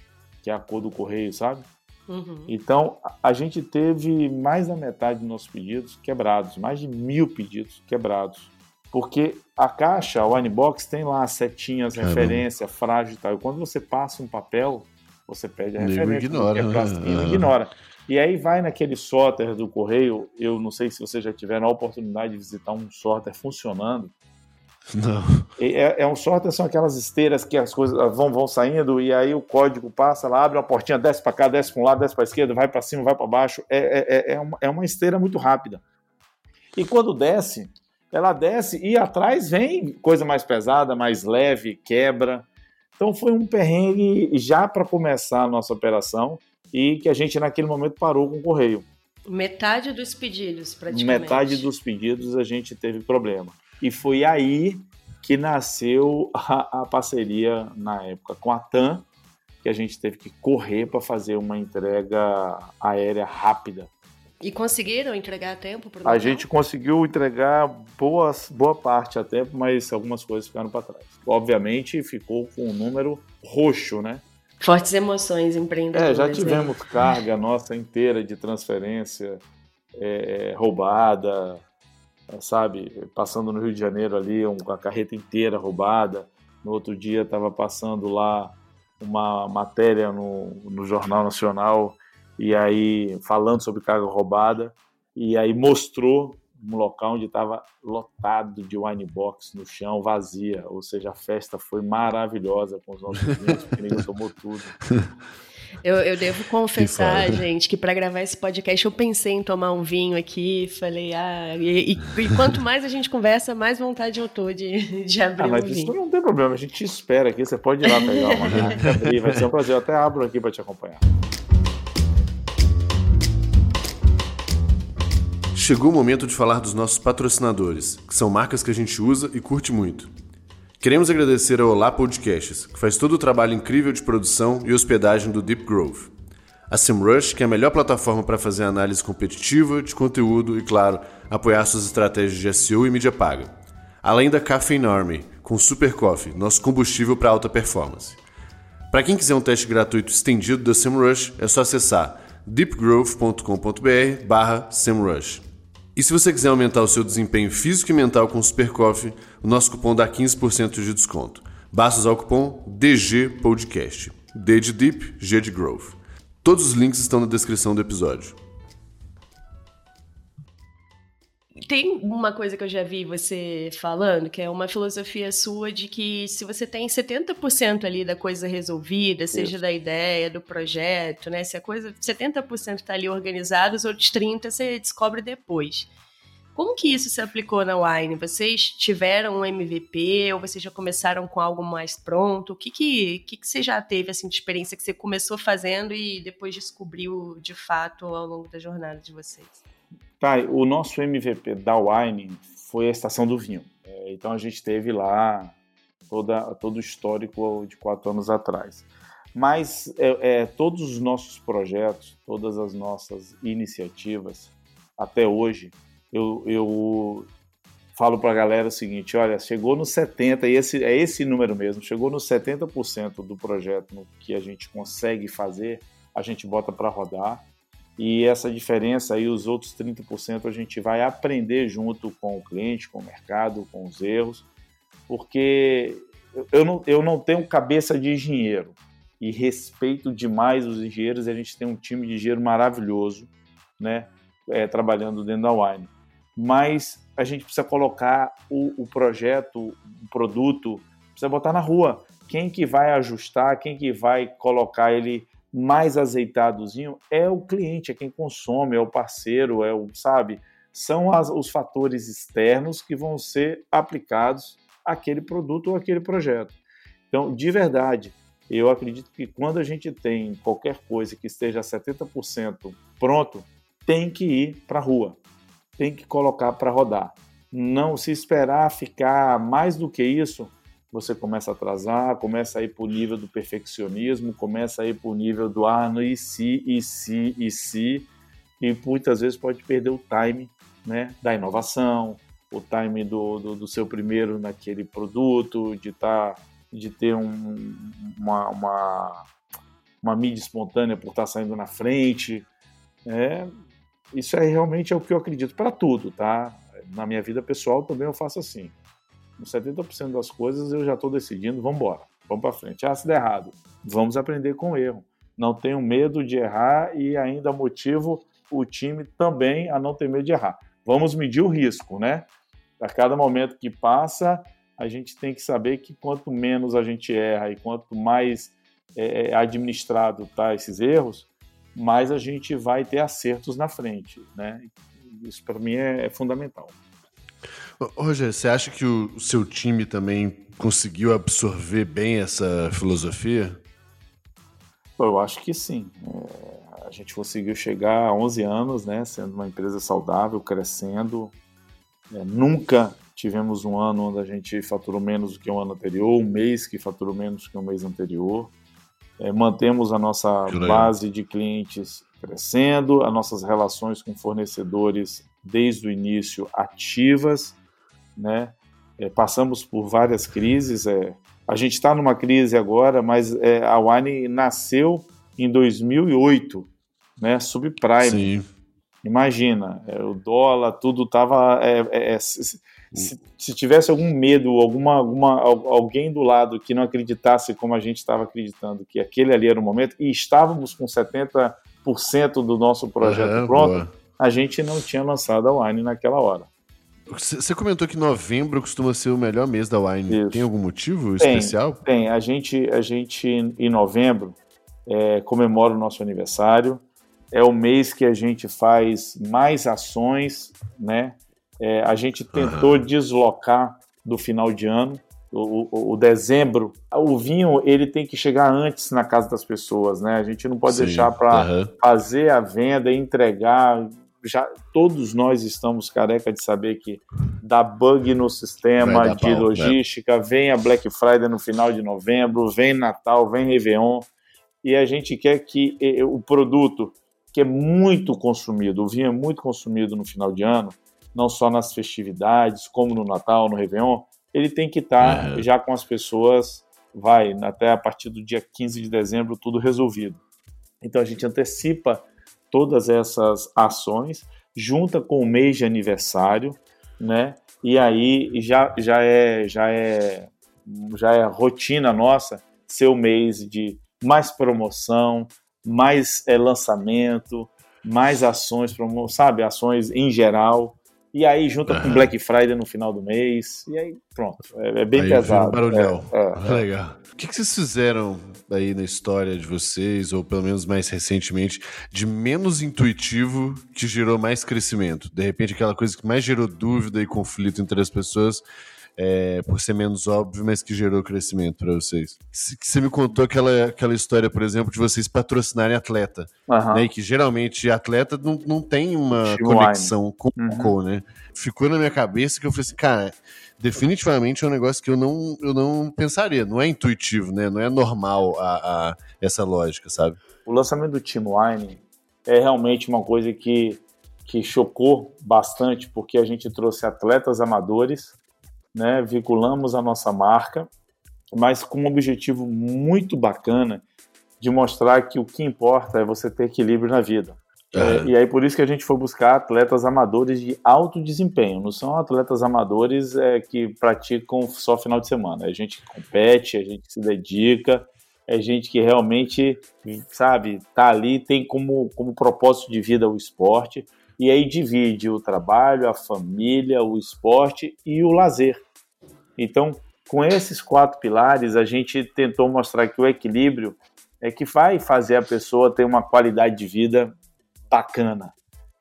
[SPEAKER 4] que é a cor do correio, sabe? Uhum. Então, a gente teve mais da metade dos nossos pedidos quebrados, mais de mil pedidos quebrados. Porque a caixa, o Winebox, tem lá setinhas, Caramba. referência, frágil e tal. E quando você passa um papel, você pede a referência.
[SPEAKER 2] Ignora,
[SPEAKER 4] é
[SPEAKER 2] né?
[SPEAKER 4] ignora. E aí vai naquele sorter do correio. Eu não sei se vocês já tiveram a oportunidade de visitar um sorter funcionando.
[SPEAKER 2] Não.
[SPEAKER 4] É, é, um sorter, são aquelas esteiras que as coisas vão, vão saindo e aí o código passa lá, abre uma portinha, desce para cá, desce para um lado, desce para esquerda, vai para cima, vai para baixo. É, é, é, é, uma, é uma esteira muito rápida. E quando desce, ela desce e atrás vem coisa mais pesada, mais leve, quebra. Então foi um perrengue já para começar a nossa operação e que a gente naquele momento parou com o correio.
[SPEAKER 3] Metade dos pedidos, praticamente.
[SPEAKER 4] Metade dos pedidos a gente teve problema. E foi aí que nasceu a, a parceria na época com a TAM, que a gente teve que correr para fazer uma entrega aérea rápida
[SPEAKER 3] e conseguiram entregar a tempo?
[SPEAKER 4] a gente conseguiu entregar boas, boa parte a tempo, mas algumas coisas ficaram para trás. Obviamente ficou com um número roxo, né?
[SPEAKER 3] Fortes emoções empreendedoras.
[SPEAKER 4] É, já tivemos carga nossa inteira de transferência é, roubada, sabe? Passando no Rio de Janeiro ali, uma carreta inteira roubada. No outro dia estava passando lá uma matéria no, no Jornal Nacional e aí falando sobre carga roubada, e aí mostrou um local onde estava lotado de wine box no chão, vazia, ou seja, a festa foi maravilhosa com os nossos vinhos, porque ninguém tomou tudo.
[SPEAKER 3] Eu, eu devo confessar, que gente, que para gravar esse podcast eu pensei em tomar um vinho aqui, falei, ah, e, e, e, quanto mais a gente conversa, mais vontade eu tô de, de abrir ah,
[SPEAKER 4] mas
[SPEAKER 3] um
[SPEAKER 4] isso
[SPEAKER 3] vinho.
[SPEAKER 4] não tem problema, a gente te espera aqui, você pode ir lá pegar uma abrir, vai ser um prazer, eu até abro aqui para te acompanhar.
[SPEAKER 2] Chegou o momento de falar dos nossos patrocinadores, que são marcas que a gente usa e curte muito. Queremos agradecer ao Olá Podcasts, que faz todo o trabalho incrível de produção e hospedagem do Deep Grove. A SEMrush, que é a melhor plataforma para fazer análise competitiva, de conteúdo e, claro, apoiar suas estratégias de SEO e mídia paga. Além da Caffeine Army, com Super Coffee, nosso combustível para alta performance. Para quem quiser um teste gratuito estendido da SEMrush, é só acessar deepgrowth.com.br barra. E se você quiser aumentar o seu desempenho físico e mental com o Super Coffee, o nosso cupom dá 15% de desconto. Basta usar o cupom DG Podcast. D de Deep, G de Growth. Todos os links estão na descrição do episódio.
[SPEAKER 3] Tem uma coisa que eu já vi você falando, que é uma filosofia sua de que se você tem 70% ali da coisa resolvida, seja Isso. da ideia, do projeto, né? Se a coisa 70% está ali organizada, os outros 30% você descobre depois. Como que isso se aplicou na Wine? Vocês tiveram um MVP ou vocês já começaram com algo mais pronto? O que que, que, que você já teve assim, de experiência que você começou fazendo e depois descobriu de fato ao longo da jornada de vocês?
[SPEAKER 4] Tá, o nosso MVP da Wine foi a Estação do Vinho. É, então a gente teve lá toda, todo o histórico de quatro anos atrás. Mas é, é, todos os nossos projetos, todas as nossas iniciativas, até hoje, eu, eu falo para a galera o seguinte: olha, chegou no 70%, e esse, é esse número mesmo, chegou no 70% do projeto no que a gente consegue fazer, a gente bota para rodar e essa diferença aí, os outros 30%, a gente vai aprender junto com o cliente, com o mercado, com os erros, porque eu não, eu não tenho cabeça de engenheiro e respeito demais os engenheiros. A gente tem um time de engenheiro maravilhoso, né, é, trabalhando dentro da Wine. Mas a gente precisa colocar o, o projeto, o produto, precisa botar na rua. Quem que vai ajustar, quem que vai colocar ele mais azeitadozinho é o cliente, é quem consome, é o parceiro, é o, sabe? São as, os fatores externos que vão ser aplicados àquele produto ou àquele projeto. Então, de verdade, eu acredito que quando a gente tem qualquer coisa que esteja 70% pronto, tem que ir para a rua, tem que colocar para rodar. Não se esperar ficar mais do que isso, você começa a atrasar, começa a ir para o nível do perfeccionismo, começa a ir para o nível do ah, no e se, e se, e se, e muitas vezes pode perder o time né, da inovação, o time do, do, do seu primeiro naquele produto, de, tá, de ter um, uma, uma uma mídia espontânea por estar saindo na frente. É, isso é realmente é o que eu acredito para tudo, tá? Na minha vida pessoal também eu faço assim. Com 70% das coisas eu já estou decidindo, vamos embora, vamos para frente. Ah, se der errado, vamos aprender com o erro. Não tenho medo de errar e ainda motivo o time também a não ter medo de errar. Vamos medir o risco, né? A cada momento que passa, a gente tem que saber que quanto menos a gente erra e quanto mais é, é administrado tá esses erros, mais a gente vai ter acertos na frente, né? Isso para mim é, é fundamental.
[SPEAKER 2] Roger, você acha que o seu time também conseguiu absorver bem essa filosofia?
[SPEAKER 4] Eu acho que sim. É, a gente conseguiu chegar a 11 anos, né, sendo uma empresa saudável, crescendo. É, nunca tivemos um ano onde a gente faturou menos do que o ano anterior, um mês que faturou menos do que o mês anterior. É, mantemos a nossa base de clientes crescendo, as nossas relações com fornecedores desde o início ativas, né? É, passamos por várias crises. É, a gente está numa crise agora, mas é, a Wine nasceu em 2008, né? Subprime. Sim. Imagina, é, o dólar, tudo estava. É, é, é, se, se, tivesse algum medo, alguma, alguma, alguém do lado que não acreditasse como a gente estava acreditando que aquele ali era o momento, e estávamos com 70% do nosso projeto pronto, boa. a gente não tinha lançado a Wine naquela hora.
[SPEAKER 2] Você comentou que novembro costuma ser o melhor mês da Wine. Isso. Tem algum motivo tem, especial?
[SPEAKER 4] Tem. A gente, a gente em novembro, é, comemora o nosso aniversário. É o mês que a gente faz mais ações, né? É, a gente tentou uhum. deslocar do final de ano. O, o, o, dezembro, o vinho ele tem que chegar antes na casa das pessoas, né? A gente não pode Sim, deixar para uhum. fazer a venda, entregar, já todos nós estamos careca de saber que dá bug no sistema de pau, né? logística, né? vem a Black Friday no final de novembro, vem Natal, vem Réveillon, e a gente quer que o produto que é muito consumido, o vinho é muito consumido no final de ano, não só nas festividades, como no Natal, no Réveillon, ele tem que estar tá é. já com as pessoas, vai, até a partir do dia 15 de dezembro, tudo resolvido. Então a gente antecipa todas essas ações, junta com o mês de aniversário, né? E aí já, já é já é já é rotina nossa ser o mês de mais promoção, mais é, lançamento, mais ações, promo, sabe, ações em geral. E aí junta com Black Friday no final do mês. E aí pronto. É, é bem aí pesado.
[SPEAKER 2] Barulhão. É, é, Legal. O que, que vocês fizeram aí na história de vocês, ou pelo menos mais recentemente, de menos intuitivo que gerou mais crescimento? De repente, aquela coisa que mais gerou dúvida e conflito entre as pessoas é, por ser menos óbvio, mas que gerou crescimento para vocês. Você me contou aquela, aquela história, por exemplo, de vocês patrocinarem atleta, uhum. né? E que geralmente atleta não, não tem uma conexão com o uhum. né? Ficou na minha cabeça que eu falei assim, cara, definitivamente é um negócio que eu não, eu não pensaria. Não é intuitivo, né? Não é normal a, a essa lógica, sabe?
[SPEAKER 4] O lançamento do Team Wine é realmente uma coisa que, que chocou bastante, porque a gente trouxe atletas amadores né, vinculamos a nossa marca, mas com um objetivo muito bacana de mostrar que o que importa é você ter equilíbrio na vida. É, e aí por isso que a gente foi buscar atletas amadores de alto desempenho. Não são atletas amadores é, que praticam só final de semana. É gente que compete, é gente que se dedica, é gente que realmente, sabe, tá ali, tem como, como propósito de vida o esporte e aí divide o trabalho, a família, o esporte e o lazer. Então, com esses quatro pilares, a gente tentou mostrar que o equilíbrio é que vai fazer a pessoa ter uma qualidade de vida bacana.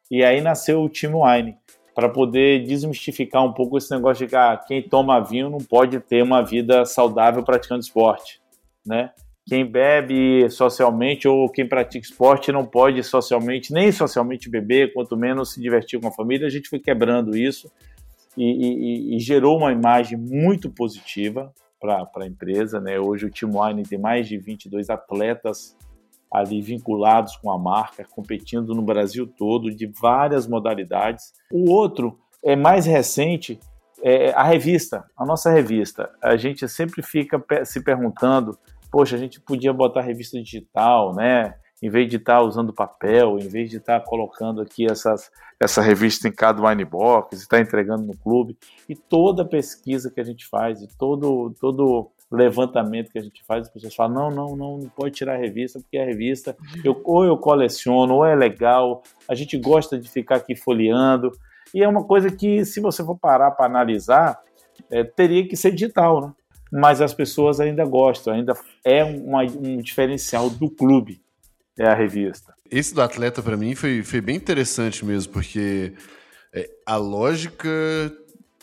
[SPEAKER 4] E aí nasceu o Team Wine, para poder desmistificar um pouco esse negócio de que ah, quem toma vinho não pode ter uma vida saudável praticando esporte, né? Quem bebe socialmente ou quem pratica esporte não pode socialmente, nem socialmente beber, quanto menos se divertir com a família. A gente foi quebrando isso e, e, e gerou uma imagem muito positiva para a empresa. Né? Hoje o Team Wine tem mais de 22 atletas ali vinculados com a marca, competindo no Brasil todo, de várias modalidades. O outro é mais recente, é a revista, a nossa revista. A gente sempre fica se perguntando poxa, a gente podia botar revista digital, né? Em vez de estar tá usando papel, em vez de estar tá colocando aqui essas, essa revista em cada wine box, estar tá entregando no clube. E toda pesquisa que a gente faz, e todo, todo levantamento que a gente faz, as pessoas falam: não, não, não, não pode tirar a revista, porque a revista eu, ou eu coleciono, ou é legal, a gente gosta de ficar aqui folheando. E é uma coisa que, se você for parar para analisar, é, teria que ser digital, né? Mas as pessoas ainda gostam, ainda é uma, um diferencial do clube, é a revista.
[SPEAKER 2] Esse do atleta, para mim, foi, foi bem interessante mesmo, porque é, a lógica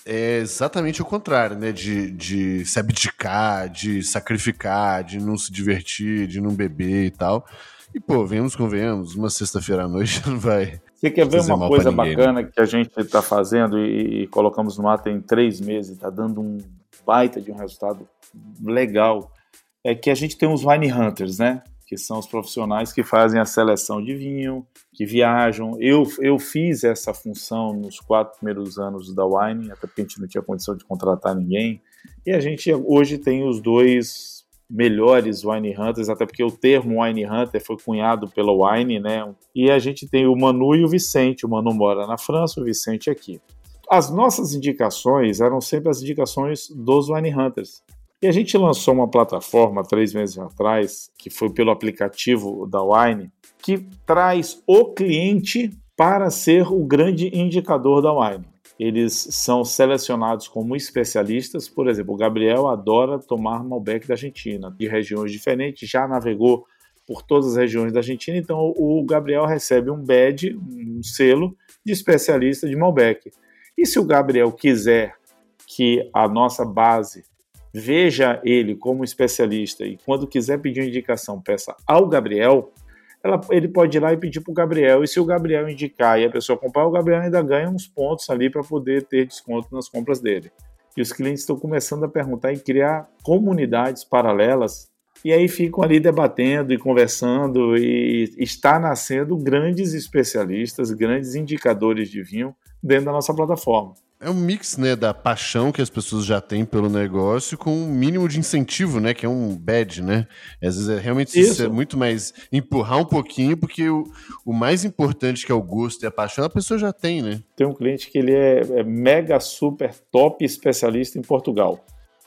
[SPEAKER 2] é exatamente o contrário, né? De, de se abdicar, de sacrificar, de não se divertir, de não beber e tal. E, pô, venhamos, convenhamos, uma sexta-feira à noite não vai.
[SPEAKER 4] Você quer ver uma coisa ninguém, bacana né? que a gente está fazendo e, e, colocamos no ar tem três meses, está dando um baita de um resultado legal. É que a gente tem os Wine Hunters, né? Que são os profissionais que fazem a seleção de vinho, que viajam. Eu, eu fiz essa função nos quatro primeiros anos da Wine, até porque a gente não tinha condição de contratar ninguém. E a gente hoje tem os dois melhores Wine Hunters, até porque o termo Wine Hunter foi cunhado pela Wine, né? E a gente tem o Manu e o Vicente. O Manu mora na França, o Vicente aqui. As nossas indicações eram sempre as indicações dos Wine Hunters. E a gente lançou uma plataforma três meses atrás, que foi pelo aplicativo da Wine, que traz o cliente para ser o grande indicador da Wine eles são selecionados como especialistas. Por exemplo, o Gabriel adora tomar Malbec da Argentina, de regiões diferentes, já navegou por todas as regiões da Argentina, então o Gabriel recebe um badge, um selo de especialista de Malbec. E se o Gabriel quiser que a nossa base veja ele como especialista e quando quiser pedir indicação, peça ao Gabriel, ela, ele pode ir lá e pedir para o Gabriel. E se o Gabriel indicar e a pessoa comprar, o Gabriel ainda ganha uns pontos ali para poder ter desconto nas compras dele. E os clientes estão começando a perguntar e criar comunidades paralelas. E aí ficam ali debatendo e conversando e está nascendo grandes especialistas, grandes indicadores de vinho dentro da nossa plataforma.
[SPEAKER 2] É um mix, né, da paixão que as pessoas já têm pelo negócio com um mínimo de incentivo, né, que é um badge, né? Às vezes é realmente isso. é muito mais empurrar um pouquinho, porque o, o mais importante que é o gosto e a paixão, a pessoa já tem, né?
[SPEAKER 4] Tem um cliente que ele é, é mega super top especialista em Portugal.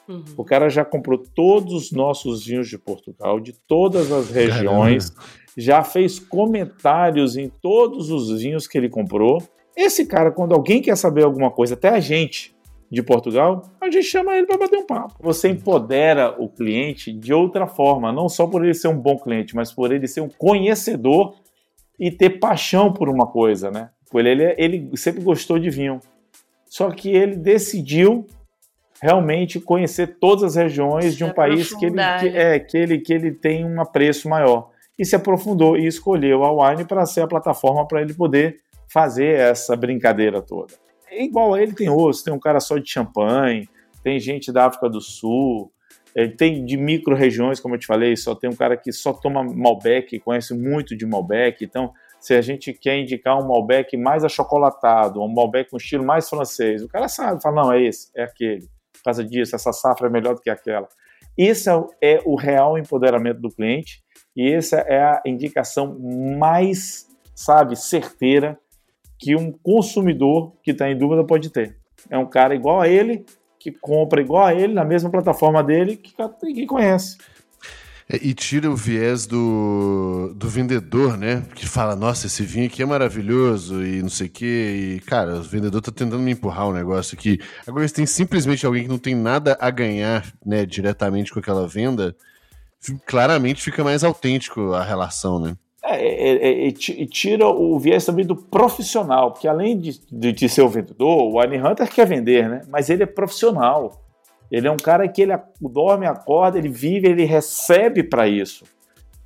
[SPEAKER 4] Uhum. O cara já comprou todos os nossos vinhos de Portugal, de todas as regiões, Caramba. já fez comentários em todos os vinhos que ele comprou esse cara, quando alguém quer saber alguma coisa, até a gente de Portugal, a gente chama ele para bater um papo. Você empodera o cliente de outra forma, não só por ele ser um bom cliente, mas por ele ser um conhecedor e ter paixão por uma coisa, né? Ele, ele, ele sempre gostou de vinho, só que ele decidiu realmente conhecer todas as regiões de um país que ele, que, é, que, ele, que ele tem um apreço maior. E se aprofundou e escolheu a Wine para ser a plataforma para ele poder fazer essa brincadeira toda. É igual ele tem outros, tem um cara só de champanhe, tem gente da África do Sul, é, tem de micro-regiões, como eu te falei, só tem um cara que só toma Malbec, conhece muito de Malbec, então se a gente quer indicar um Malbec mais achocolatado, um Malbec com estilo mais francês, o cara sabe, fala, não, é esse, é aquele, por causa disso, essa safra é melhor do que aquela. Isso é o real empoderamento do cliente e essa é a indicação mais, sabe, certeira que um consumidor que está em dúvida pode ter. É um cara igual a ele, que compra igual a ele, na mesma plataforma dele, que, que conhece.
[SPEAKER 2] É, e tira o viés do, do vendedor, né? Que fala, nossa, esse vinho aqui é maravilhoso e não sei o quê. E, cara, o vendedor tá tentando me empurrar um negócio aqui. Agora, se tem simplesmente alguém que não tem nada a ganhar, né, diretamente com aquela venda, claramente fica mais autêntico a relação, né?
[SPEAKER 4] É, é, é, e tira o viés também do profissional, porque além de, de, de, ser o vendedor, o Wine Hunter quer vender, né? Mas ele é profissional. Ele é um cara que ele dorme, acorda, ele vive, ele recebe para isso.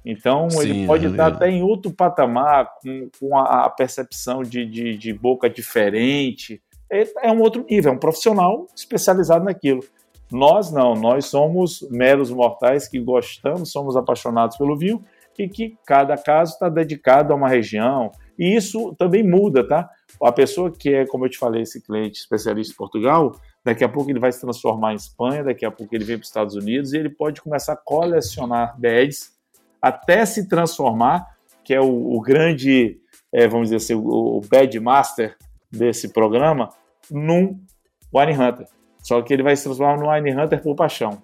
[SPEAKER 4] Então Sim, ele pode estar até em outro patamar, com, com a, a, percepção de, de, de, boca diferente. É, é um outro nível, é um profissional especializado naquilo. Nós não, nós somos meros mortais que gostamos, somos apaixonados pelo vinho e que cada caso está dedicado a uma região. E isso também muda, tá? A pessoa que é, como eu te falei, esse cliente especialista em Portugal, daqui a pouco ele vai se transformar em Espanha, daqui a pouco ele vem para os Estados Unidos e ele pode começar a colecionar badges até se transformar, que é o, o grande, é, vamos dizer assim, o, o master desse programa, num Wine Hunter. Só que ele vai se transformar no Wine Hunter por paixão.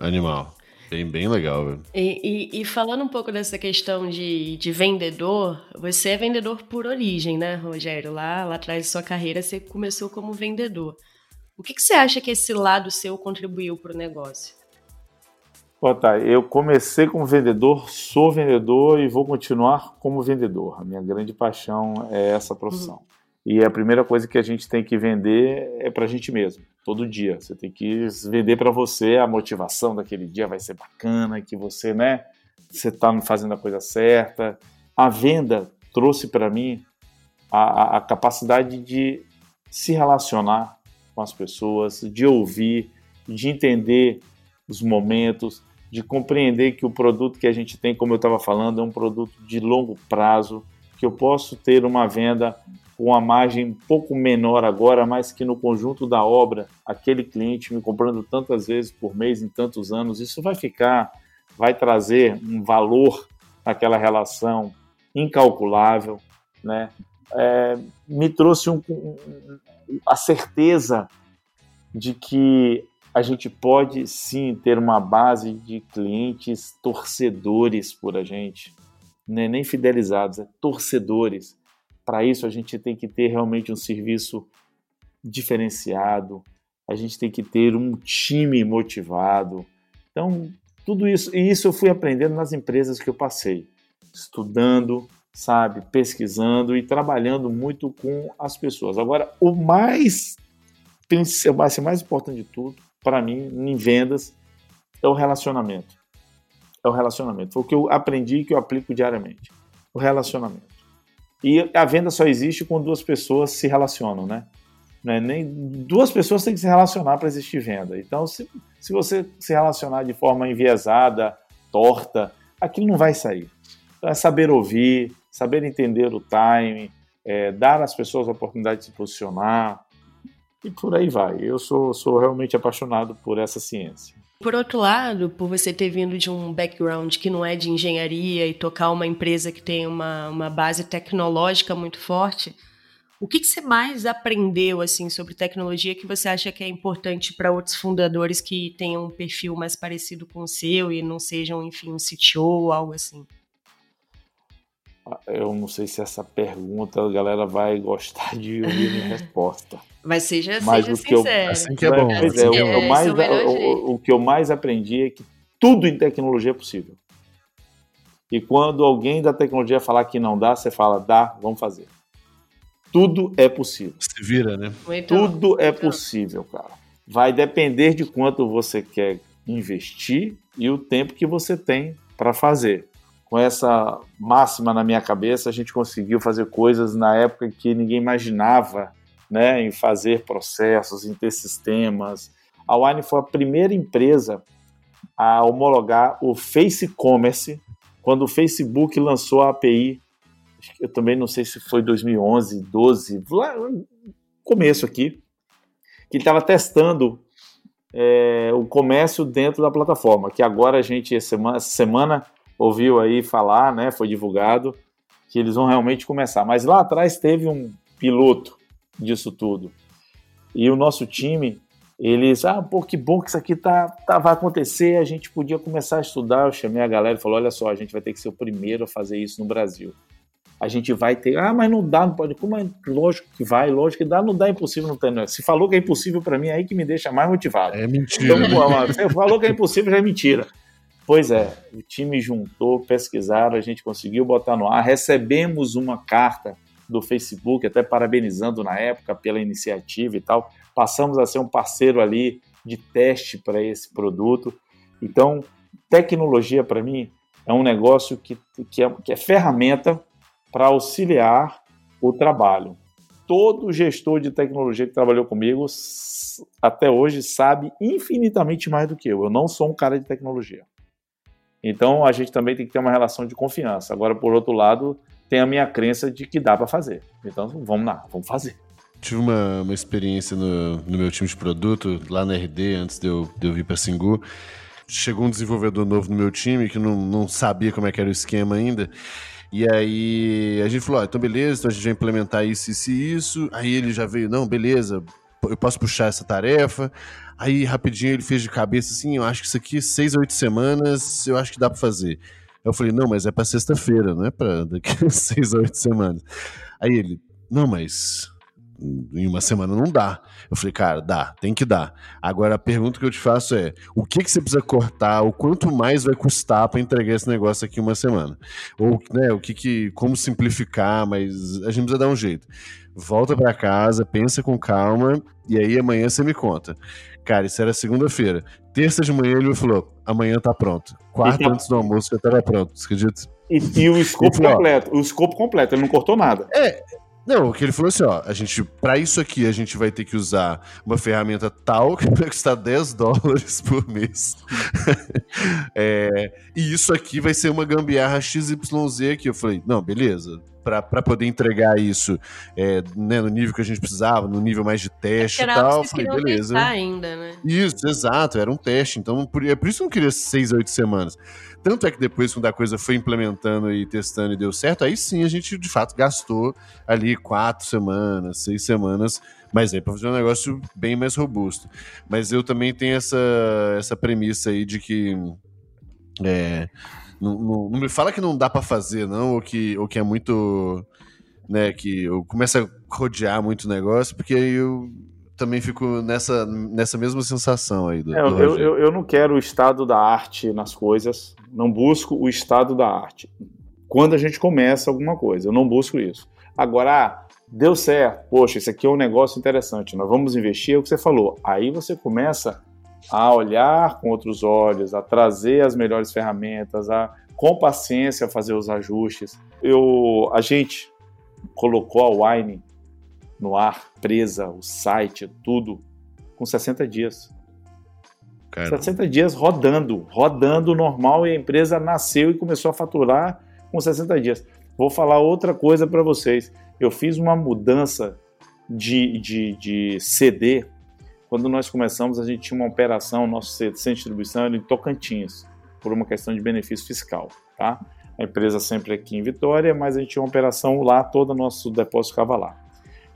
[SPEAKER 2] Animal. Bem, bem legal, velho.
[SPEAKER 3] E, e, e, falando um pouco dessa questão de, de vendedor, você é vendedor por origem, né, Rogério? Lá, lá atrás da sua carreira você começou como vendedor. O que, que você acha que esse lado seu contribuiu para o negócio?
[SPEAKER 4] Pô, tá, eu comecei como vendedor, sou vendedor e vou continuar como vendedor. A minha grande paixão é essa profissão. Uhum. E a primeira coisa que a gente tem que vender é para a gente mesmo, todo dia. Você tem que vender para você a motivação daquele dia vai ser bacana, que você, né, você está fazendo a coisa certa. A venda trouxe para mim a, a, a capacidade de se relacionar com as pessoas, de ouvir, de entender os momentos, de compreender que o produto que a gente tem, como eu estava falando, é um produto de longo prazo, que eu posso ter uma venda uma margem um pouco menor agora, mas que no conjunto da obra, aquele cliente me comprando tantas vezes por mês em tantos anos, isso vai ficar, vai trazer um valor naquela relação incalculável, né? É, me trouxe um, a certeza de que a gente pode sim ter uma base de clientes torcedores por a gente, né? nem fidelizados, é torcedores para isso, a gente tem que ter realmente um serviço diferenciado, a gente tem que ter um time motivado. Então, tudo isso, e isso eu fui aprendendo nas empresas que eu passei, estudando, sabe, pesquisando e trabalhando muito com as pessoas. Agora, o mais, o mais importante de tudo, para mim, em vendas, é o relacionamento. É o relacionamento. Foi o que eu aprendi e que eu aplico diariamente. O relacionamento. E a venda só existe quando duas pessoas se relacionam, né? É nem duas pessoas têm que se relacionar para existir venda. Então, se, se você se relacionar de forma enviesada, torta, aquilo não vai sair. Então, é saber ouvir, saber entender o time, é, dar às pessoas a oportunidade de se posicionar e por aí vai. Eu sou, sou realmente apaixonado por essa ciência.
[SPEAKER 3] Por outro lado, por você ter vindo de um background que não é de engenharia e tocar uma empresa que tem uma, uma base tecnológica muito forte, o que, que você mais aprendeu assim sobre tecnologia que você acha que é importante para outros fundadores que tenham um perfil mais parecido com o seu e não sejam, enfim, um CTO ou algo assim?
[SPEAKER 4] Eu não sei se essa pergunta a galera vai gostar de ouvir minha resposta.
[SPEAKER 3] Mas seja, Mas seja o que sincero. Eu,
[SPEAKER 2] assim que é bom.
[SPEAKER 4] Pois é, o, que eu mais, o, o que eu mais aprendi é que tudo em tecnologia é possível. E quando alguém da tecnologia falar que não dá, você fala, dá, vamos fazer. Tudo é possível.
[SPEAKER 2] Se vira, né?
[SPEAKER 4] Muito Tudo é possível, cara. Vai depender de quanto você quer investir e o tempo que você tem para fazer. Com essa máxima na minha cabeça, a gente conseguiu fazer coisas na época que ninguém imaginava né, em fazer processos, em ter sistemas. A Wine foi a primeira empresa a homologar o Face Commerce quando o Facebook lançou a API. Eu também não sei se foi 2011, 12, lá começo aqui, que estava testando é, o comércio dentro da plataforma, que agora a gente, essa semana, essa semana ouviu aí falar, né, foi divulgado, que eles vão realmente começar. Mas lá atrás teve um piloto disso tudo. E o nosso time, eles, ah, pô, que bom que isso aqui tá, tá, vai acontecer, a gente podia começar a estudar. Eu chamei a galera e falei: olha só, a gente vai ter que ser o primeiro a fazer isso no Brasil. A gente vai ter, ah, mas não dá, não pode. Como é? Lógico que vai, lógico que dá, não dá, é impossível, não tem. Não. Se falou que é impossível para mim, é aí que me deixa mais motivado.
[SPEAKER 2] É mentira.
[SPEAKER 4] Então, você falou que é impossível, já é mentira. Pois é, o time juntou, pesquisaram, a gente conseguiu botar no ar, recebemos uma carta do Facebook, até parabenizando na época pela iniciativa e tal. Passamos a ser um parceiro ali de teste para esse produto. Então, tecnologia para mim é um negócio que, que, é, que é ferramenta para auxiliar o trabalho. Todo gestor de tecnologia que trabalhou comigo até hoje sabe infinitamente mais do que eu. Eu não sou um cara de tecnologia. Então a gente também tem que ter uma relação de confiança. Agora, por outro lado, tem a minha crença de que dá para fazer. Então, vamos lá, vamos fazer.
[SPEAKER 2] tive uma, uma experiência no, no meu time de produto, lá na RD, antes de eu, de eu vir para Singu. Chegou um desenvolvedor novo no meu time que não, não sabia como é que era o esquema ainda. E aí a gente falou, então beleza, então a gente vai implementar isso, isso e isso. Aí ele já veio, não, beleza, eu posso puxar essa tarefa. Aí rapidinho ele fez de cabeça assim, eu acho que isso aqui, seis oito semanas, eu acho que dá para fazer. Eu falei, não, mas é para sexta-feira, não é para daqui a seis a oito semanas. Aí ele, não, mas em uma semana não dá. Eu falei, cara, dá, tem que dar. Agora a pergunta que eu te faço é: o que, que você precisa cortar, o quanto mais vai custar para entregar esse negócio aqui em uma semana? Ou, né, o que que. como simplificar, mas a gente precisa dar um jeito. Volta para casa, pensa com calma, e aí amanhã você me conta. Cara, isso era segunda-feira. Terça de manhã ele me falou: amanhã tá pronto. Quarta então... antes do almoço já tava pronto, você acredita?
[SPEAKER 4] E, e o escopo completo, o escopo completo, ele não cortou nada.
[SPEAKER 2] É, não, o que ele falou assim, ó, a gente, para isso aqui, a gente vai ter que usar uma ferramenta tal que vai custar 10 dólares por mês. é, e isso aqui vai ser uma gambiarra XYZ aqui. Eu falei, não, beleza. Para poder entregar isso é, né, no nível que a gente precisava, no nível mais de teste e tal. Eu falei, beleza.
[SPEAKER 3] Ainda, né?
[SPEAKER 2] Isso, exato, era um teste. Então, por, é por isso que eu não queria 6 a 8 semanas. Tanto é que depois, quando a coisa foi implementando e testando e deu certo, aí sim a gente de fato gastou ali quatro semanas, seis semanas, mas aí para fazer um negócio bem mais robusto. Mas eu também tenho essa, essa premissa aí de que. É, não, não, não me fala que não dá para fazer, não, ou que, ou que é muito. Né, que eu começo a rodear muito o negócio, porque aí eu também fico nessa, nessa mesma sensação aí. Do,
[SPEAKER 4] é,
[SPEAKER 2] do
[SPEAKER 4] eu, eu, eu, não quero o estado da arte nas coisas, não busco o estado da arte. Quando a gente começa alguma coisa, eu não busco isso. Agora, ah, deu certo, poxa, esse aqui é um negócio interessante, nós vamos investir, é o que você falou. Aí você começa a olhar com outros olhos, a trazer as melhores ferramentas, a com paciência fazer os ajustes. Eu, a gente colocou a Wine no ar, presa, o site, tudo, com 60 dias. Caramba. 60 dias rodando, rodando normal e a empresa nasceu e começou a faturar com 60 dias. Vou falar outra coisa para vocês. Eu fiz uma mudança de, de, de CD. Quando nós começamos, a gente tinha uma operação, nosso centro de distribuição era em Tocantins, por uma questão de benefício fiscal. Tá? A empresa sempre aqui em Vitória, mas a gente tinha uma operação lá, todo o nosso depósito ficava lá.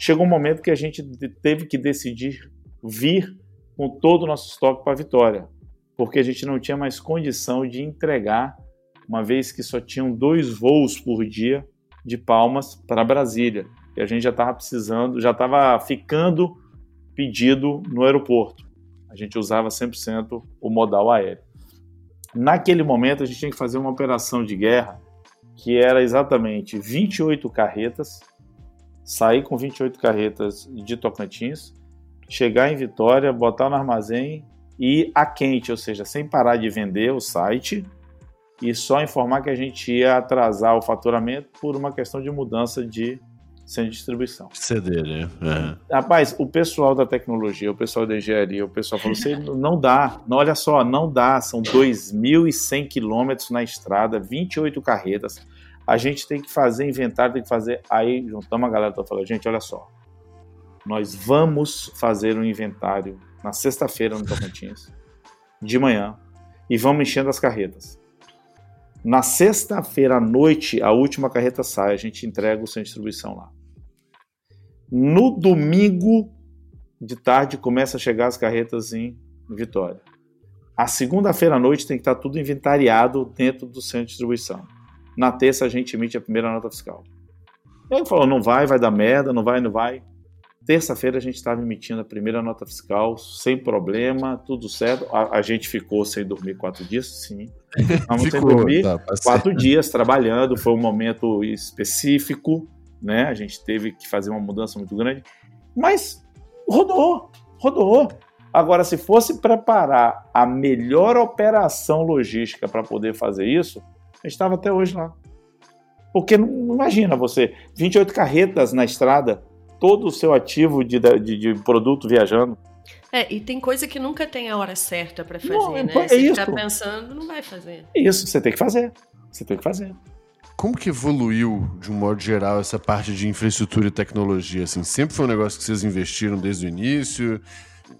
[SPEAKER 4] Chegou um momento que a gente teve que decidir vir com todo o nosso estoque para Vitória, porque a gente não tinha mais condição de entregar, uma vez que só tinham dois voos por dia de Palmas para Brasília. E a gente já estava precisando, já estava ficando pedido no aeroporto. A gente usava 100% o modal aéreo. Naquele momento, a gente tinha que fazer uma operação de guerra que era exatamente 28 carretas sair com 28 carretas de Tocantins, chegar em Vitória, botar no armazém e a quente, ou seja, sem parar de vender o site e só informar que a gente ia atrasar o faturamento por uma questão de mudança de centro de distribuição.
[SPEAKER 2] CD, né? Uhum.
[SPEAKER 4] Rapaz, o pessoal da tecnologia, o pessoal da engenharia, o pessoal falou assim, não dá, não, olha só, não dá, são 2.100 quilômetros na estrada, 28 carretas, a gente tem que fazer inventário, tem que fazer. Aí juntamos a galera e falando, gente, olha só. Nós vamos fazer um inventário na sexta-feira no Tocantins, de manhã, e vamos enchendo as carretas. Na sexta-feira à noite, a última carreta sai, a gente entrega o centro de distribuição lá. No domingo de tarde começa a chegar as carretas em Vitória. A segunda-feira à noite tem que estar tudo inventariado dentro do centro de distribuição. Na terça a gente emite a primeira nota fiscal. Ele falou: não vai, vai dar merda, não vai, não vai. Terça-feira a gente estava emitindo a primeira nota fiscal sem problema, tudo certo. A, a gente ficou sem dormir quatro dias, sim. Ficamos sem dormir tá, quatro dias trabalhando. Foi um momento específico, né? A gente teve que fazer uma mudança muito grande, mas rodou, rodou. Agora, se fosse preparar a melhor operação logística para poder fazer isso, estava até hoje lá. Porque não imagina você, 28 carretas na estrada, todo o seu ativo de, de, de produto viajando.
[SPEAKER 3] É, e tem coisa que nunca tem a hora certa para fazer, não, né?
[SPEAKER 4] É Se
[SPEAKER 3] isso. tá pensando, não vai fazer.
[SPEAKER 4] Isso, você tem que fazer. Você tem que fazer.
[SPEAKER 2] como que evoluiu, de um modo geral, essa parte de infraestrutura e tecnologia? Assim, sempre foi um negócio que vocês investiram desde o início?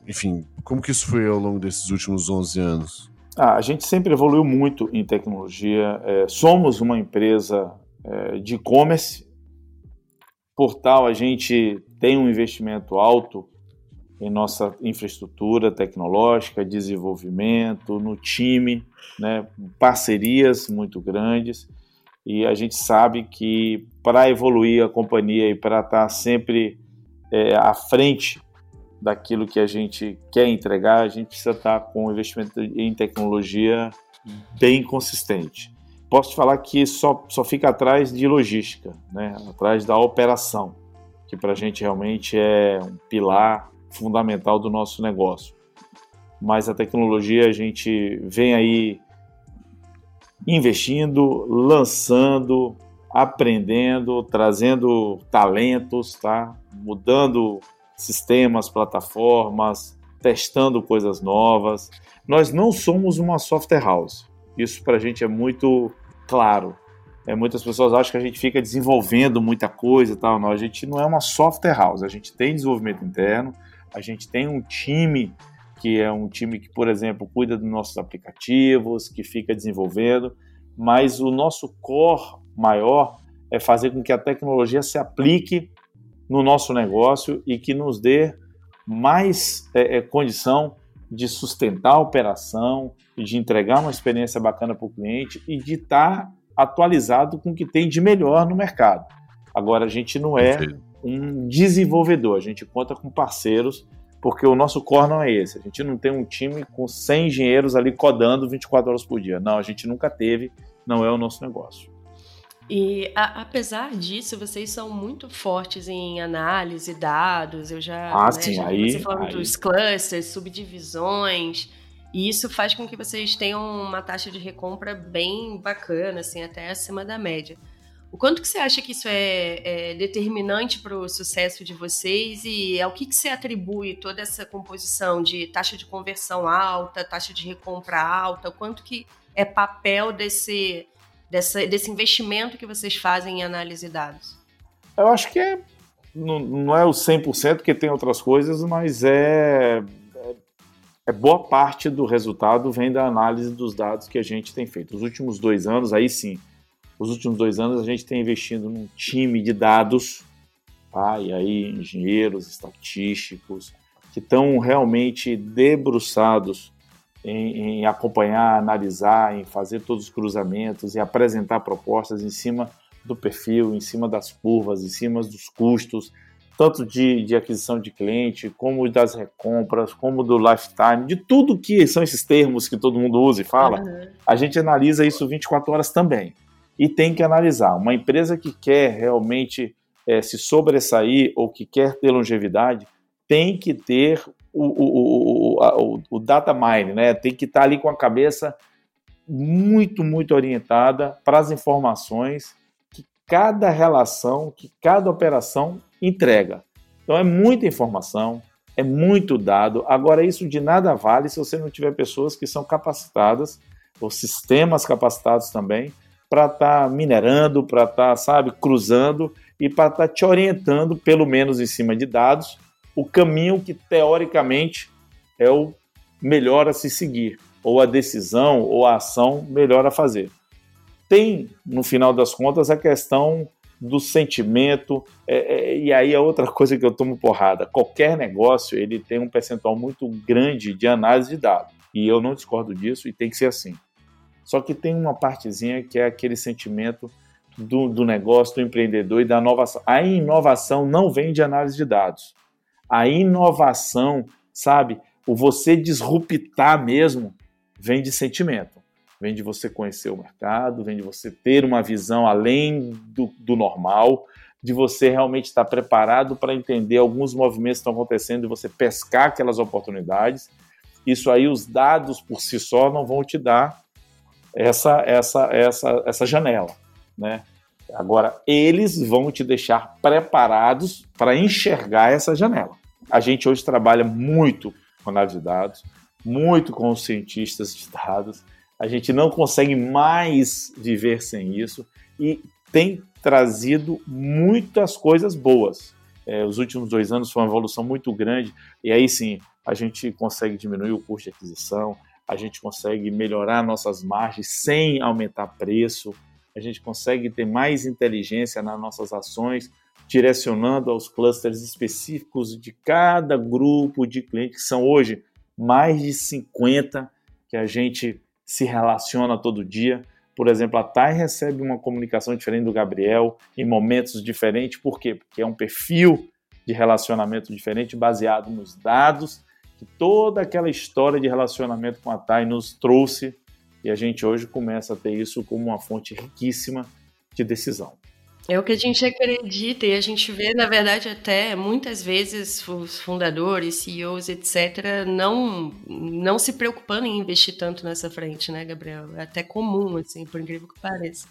[SPEAKER 2] Enfim, como que isso foi ao longo desses últimos 11 anos?
[SPEAKER 4] Ah, a gente sempre evoluiu muito em tecnologia. É, somos uma empresa é, de e-commerce. Por tal, a gente tem um investimento alto em nossa infraestrutura tecnológica, desenvolvimento, no time, né, parcerias muito grandes. E a gente sabe que para evoluir a companhia e para estar sempre é, à frente daquilo que a gente quer entregar, a gente precisa estar com um investimento em tecnologia bem consistente. Posso te falar que só, só fica atrás de logística, né? atrás da operação, que para a gente realmente é um pilar fundamental do nosso negócio. Mas a tecnologia a gente vem aí investindo, lançando, aprendendo, trazendo talentos, tá? Mudando sistemas, plataformas, testando coisas novas. Nós não somos uma software house. Isso para a gente é muito claro. É, muitas pessoas acham que a gente fica desenvolvendo muita coisa e tal. Não, a gente não é uma software house. A gente tem desenvolvimento interno, a gente tem um time que é um time que, por exemplo, cuida dos nossos aplicativos, que fica desenvolvendo, mas o nosso core maior é fazer com que a tecnologia se aplique no nosso negócio e que nos dê mais é, é, condição de sustentar a operação, de entregar uma experiência bacana para o cliente e de estar tá atualizado com o que tem de melhor no mercado. Agora, a gente não é um desenvolvedor, a gente conta com parceiros, porque o nosso core não é esse. A gente não tem um time com 100 engenheiros ali codando 24 horas por dia. Não, a gente nunca teve, não é o nosso negócio.
[SPEAKER 3] E a, apesar disso, vocês são muito fortes em análise, dados. Eu já.
[SPEAKER 4] Ah, né, sim, já aí.
[SPEAKER 3] Você falando
[SPEAKER 4] aí.
[SPEAKER 3] dos clusters, subdivisões. E isso faz com que vocês tenham uma taxa de recompra bem bacana, assim, até acima da média. O quanto que você acha que isso é, é determinante para o sucesso de vocês e ao que, que você atribui toda essa composição de taxa de conversão alta, taxa de recompra alta, o quanto que é papel desse, dessa, desse investimento que vocês fazem em análise de dados?
[SPEAKER 4] Eu acho que é, não, não é o 100%, porque tem outras coisas, mas é, é, é boa parte do resultado vem da análise dos dados que a gente tem feito. Os últimos dois anos, aí sim, os últimos dois anos a gente tem investido num time de dados, tá? e aí engenheiros estatísticos, que estão realmente debruçados em, em, acompanhar, analisar, em fazer todos os cruzamentos e apresentar propostas em cima do perfil, em cima das curvas, em cima dos custos, tanto de, de aquisição de cliente, como das recompras, como do lifetime, de tudo que são esses termos que todo mundo usa e fala, uhum. a gente analisa isso 24 horas também e tem que analisar. Uma empresa que quer realmente é, se sobressair ou que quer ter longevidade tem que ter o, o, o, o, data mine, né? tem que estar ali com a cabeça muito, muito orientada para as informações que cada relação, que cada operação entrega. Então é muita informação, é muito dado. Agora, isso de nada vale se você não tiver pessoas que são capacitadas, ou sistemas capacitados também, para estar tá minerando, para estar, tá, sabe, cruzando e para estar tá te orientando, pelo menos em cima de dados, o caminho que teoricamente é o melhor a se seguir, ou a decisão ou a ação melhor a fazer. Tem, no final das contas, a questão do sentimento, é, é, e aí é outra coisa que eu tomo porrada. Qualquer negócio ele tem um percentual muito grande de análise de dados, e eu não discordo disso, e tem que ser assim. Só que tem uma partezinha que é aquele sentimento do, do negócio, do empreendedor e da inovação. A inovação não vem de análise de dados. A inovação, sabe, o você disruptar mesmo, vem de sentimento. Vem de você conhecer o mercado, vem de você ter uma visão além do, do normal, de você realmente estar preparado para entender alguns movimentos que estão acontecendo e você pescar aquelas oportunidades. Isso aí, os dados por si só não vão te dar essa, essa, essa, essa janela, né? Agora, eles vão te deixar preparados para enxergar essa janela. A gente hoje trabalha muito com análise de dados, muito com os cientistas de dados, A gente não consegue mais viver sem isso e tem trazido muitas coisas boas. É, os últimos dois anos foi uma evolução muito grande e aí sim a gente consegue diminuir o custo de aquisição, a gente consegue melhorar nossas margens sem aumentar preço, a gente consegue ter mais inteligência nas nossas ações, direcionando aos clusters específicos de cada grupo de clientes, que são hoje mais de 50 que a gente se relaciona todo dia. Por exemplo, a TAI recebe uma comunicação diferente do Gabriel em momentos diferentes. Por quê? Porque é um perfil de relacionamento diferente baseado nos dados que toda aquela história de relacionamento com a TAI nos trouxe e a gente hoje começa a ter isso como uma fonte riquíssima de decisão.
[SPEAKER 3] É o que a gente acredita e a gente vê, na verdade, até muitas vezes os fundadores, CEOs, etc., não, não se preocupando em investir tanto nessa frente, né, Gabriel? É até comum, assim, por incrível que pareça.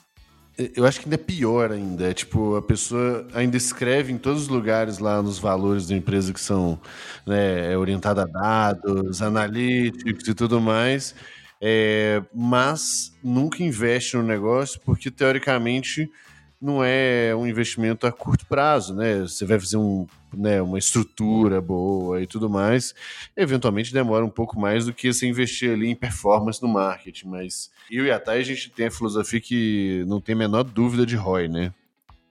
[SPEAKER 2] Eu acho que ainda é pior ainda. É tipo, a pessoa ainda escreve em todos os lugares lá nos valores da empresa que são né, orientada a dados, analíticos e tudo mais, é, mas nunca investe no negócio porque, teoricamente, não é um investimento a curto prazo, né? Você vai fazer um, né, uma estrutura boa e tudo mais. Eventualmente demora um pouco mais do que você investir ali em performance no marketing, mas eu e a Thay, a gente tem a filosofia que não tem a menor dúvida de ROI, né?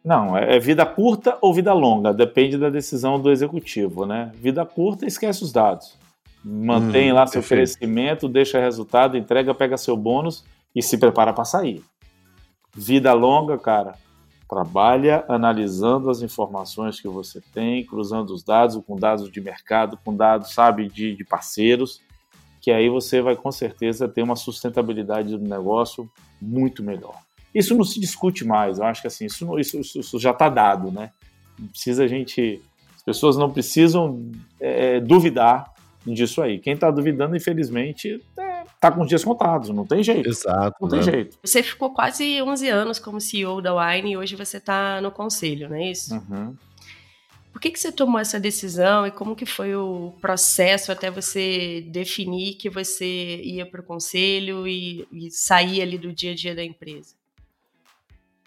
[SPEAKER 4] Não, é, é vida curta ou vida longa, depende da decisão do executivo, né? Vida curta, esquece os dados. Mantém hum, lá seu perfeito. crescimento, deixa resultado, entrega, pega seu bônus e se prepara para sair. Vida longa, cara, Trabalha analisando as informações que você tem, cruzando os dados com dados de mercado, com dados, sabe, de, de parceiros, que aí você vai com certeza ter uma sustentabilidade do negócio muito melhor. Isso não se discute mais, eu acho que assim, isso, isso, isso já está dado, né? Não precisa a gente. As pessoas não precisam é, duvidar disso aí. Quem está duvidando, infelizmente, é, tá com os dias contados, não tem jeito.
[SPEAKER 2] Exato.
[SPEAKER 4] Não né? tem jeito.
[SPEAKER 3] Você ficou quase 11 anos como CEO da Wine e hoje você está no conselho, não é isso?
[SPEAKER 4] Uhum.
[SPEAKER 3] Por que, que você tomou essa decisão e como que foi o processo até você definir que você ia para o conselho e, e sair ali do dia a dia da empresa?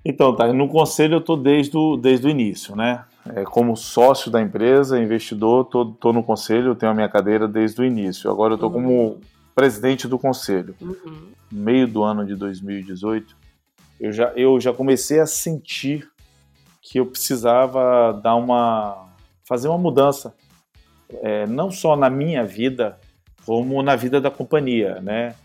[SPEAKER 4] Então, tá, no conselho eu estou desde o, desde o início, né? É, como sócio da empresa, investidor, estou no conselho, tenho a minha cadeira desde o início. Agora eu estou uhum. como presidente do conselho.
[SPEAKER 3] Uhum.
[SPEAKER 4] No meio do ano de 2018, eu já, eu já comecei a sentir que eu precisava dar uma fazer uma mudança, é, não só na minha vida, como na vida da companhia, né?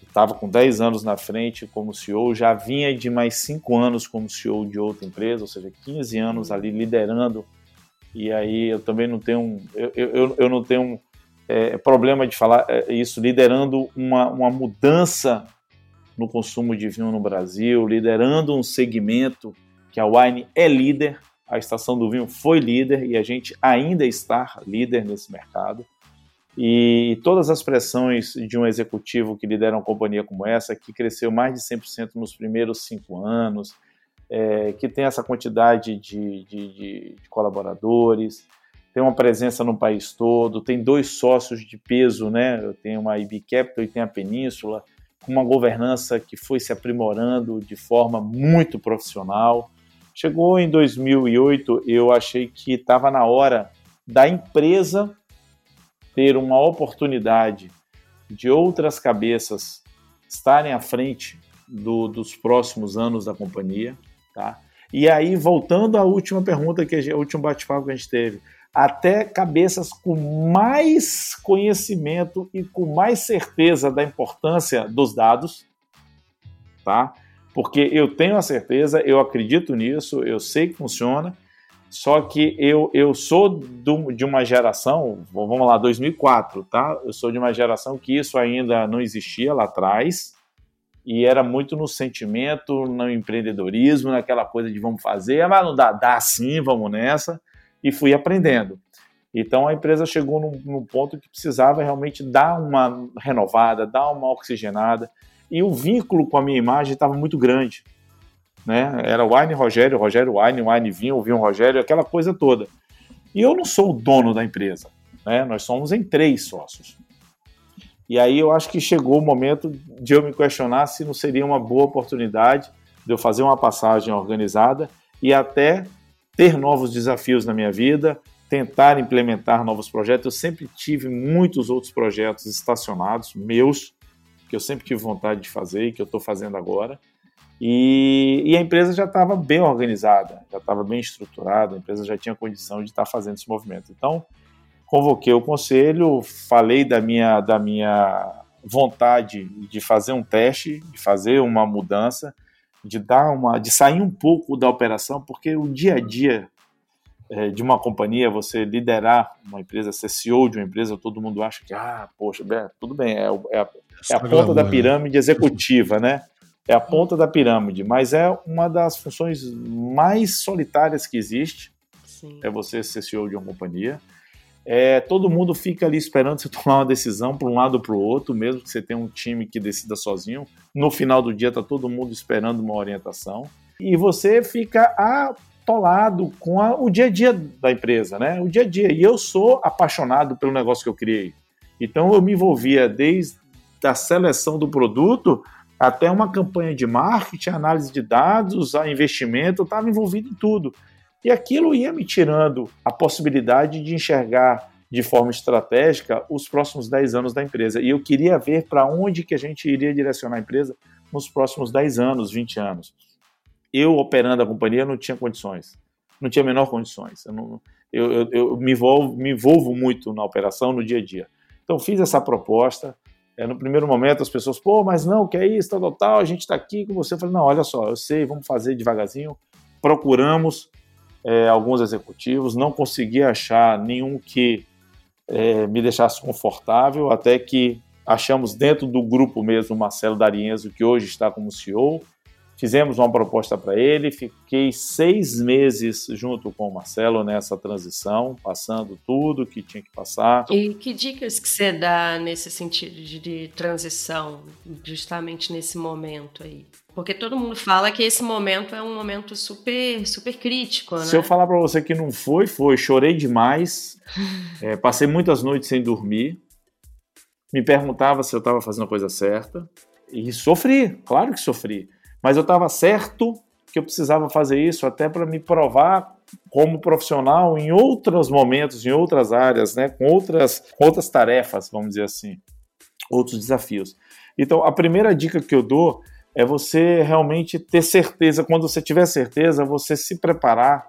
[SPEAKER 4] Estava com 10 anos na frente como CEO, já vinha de mais 5 anos como CEO de outra empresa, ou seja, 15 anos ali liderando. E aí eu também não tenho, eu, eu, eu não tenho é, problema de falar é, isso, liderando uma, uma mudança no consumo de vinho no Brasil, liderando um segmento que a Wine é líder, a Estação do Vinho foi líder e a gente ainda está líder nesse mercado. E todas as pressões de um executivo que lidera uma companhia como essa, que cresceu mais de 100% nos primeiros cinco anos, é, que tem essa quantidade de, de, de, de colaboradores, tem uma presença no país todo, tem dois sócios de peso, né? Tenho uma IB Capital e tem a Península, com uma governança que foi se aprimorando de forma muito profissional. Chegou em 2008, eu achei que estava na hora da empresa ter uma oportunidade de outras cabeças estarem à frente do, dos próximos anos da companhia, tá? E aí, voltando à última pergunta, que a, o último bate-papo que a gente teve, até cabeças com mais conhecimento e com mais certeza da importância dos dados, tá? Porque eu tenho a certeza, eu acredito nisso, eu sei que funciona, só que eu, eu sou do, de uma geração, vamos lá, 2004, tá? Eu sou de uma geração que isso ainda não existia lá atrás, e era muito no sentimento, no empreendedorismo, naquela coisa de vamos fazer, ah, mas não dá, dá sim, vamos nessa e fui aprendendo. Então a empresa chegou num, num, ponto que precisava realmente dar uma renovada, dar uma oxigenada. E o vínculo com a minha imagem estava muito grande. Né? Era Wine Rogério, Rogério Wine, Wine Vinho, Vinho Rogério, aquela coisa toda. E eu não sou o dono da empresa. Né? Nós somos em três sócios. E aí eu acho que chegou o momento de eu me questionar se não seria uma boa oportunidade de eu fazer uma passagem organizada e até ter novos desafios na minha vida, tentar implementar novos projetos. Eu sempre tive muitos outros projetos estacionados, meus, que eu sempre tive vontade de fazer e que eu estou fazendo agora. E, e, a empresa já estava bem organizada, já estava bem estruturada, a empresa já tinha condição de estar tá fazendo esse movimento. Então, convoquei o conselho, falei da minha, da minha vontade de fazer um teste, de fazer uma mudança, de dar uma, de sair um pouco da operação, porque o dia a dia é, de uma companhia, você liderar uma empresa, ser CEO de uma empresa, todo mundo acha que, ah, poxa, tudo bem, é, é, a, é a ponta da pirâmide executiva, né? É a ponta da pirâmide, mas é uma das funções mais solitárias que existe. Sim. É você ser CEO de uma companhia. É, todo mundo fica ali esperando você tomar uma decisão para um lado ou para o outro, mesmo que você tenha um time que decida sozinho. No final do dia está todo mundo esperando uma orientação. E você fica atolado com a, o dia a dia da empresa, né? O dia a dia. E eu sou apaixonado pelo negócio que eu criei. Então eu me envolvia desde a seleção do produto até uma campanha de marketing, análise de dados, investimento, eu estava envolvido em tudo. E aquilo ia me tirando a possibilidade de enxergar de forma estratégica os próximos 10 anos da empresa. E eu queria ver para onde que a gente iria direcionar a empresa nos próximos 10 anos, 20 anos. Eu, operando a companhia, não tinha condições. Não tinha menor condições. Eu, não, eu, eu, eu me, envolvo, me envolvo muito na operação, no dia a dia. Então, fiz essa proposta. É, no primeiro momento, as pessoas, pô, mas não, que é isso, tal, tal, tal, a gente está aqui com você. Eu falei, não, olha só, eu sei, vamos fazer devagarzinho. Procuramos é, alguns executivos, não consegui achar nenhum que é, me deixasse confortável, até que achamos dentro do grupo mesmo o Marcelo D'Arienzo, que hoje está como CEO, Fizemos uma proposta para ele, fiquei seis meses junto com o Marcelo nessa transição, passando tudo que tinha que passar.
[SPEAKER 3] E que dicas que você dá nesse sentido de, de transição, justamente nesse momento aí? Porque todo mundo fala que esse momento é um momento super, super crítico, né?
[SPEAKER 4] Se eu falar para você que não foi, foi. Chorei demais, é, passei muitas noites sem dormir, me perguntava se eu estava fazendo a coisa certa e sofri, claro que sofri. Mas eu estava certo que eu precisava fazer isso até para me provar como profissional em outros momentos, em outras áreas, né, com outras, outras tarefas, vamos dizer assim, outros desafios. Então, a primeira dica que eu dou é você realmente ter certeza, quando você tiver certeza, você se preparar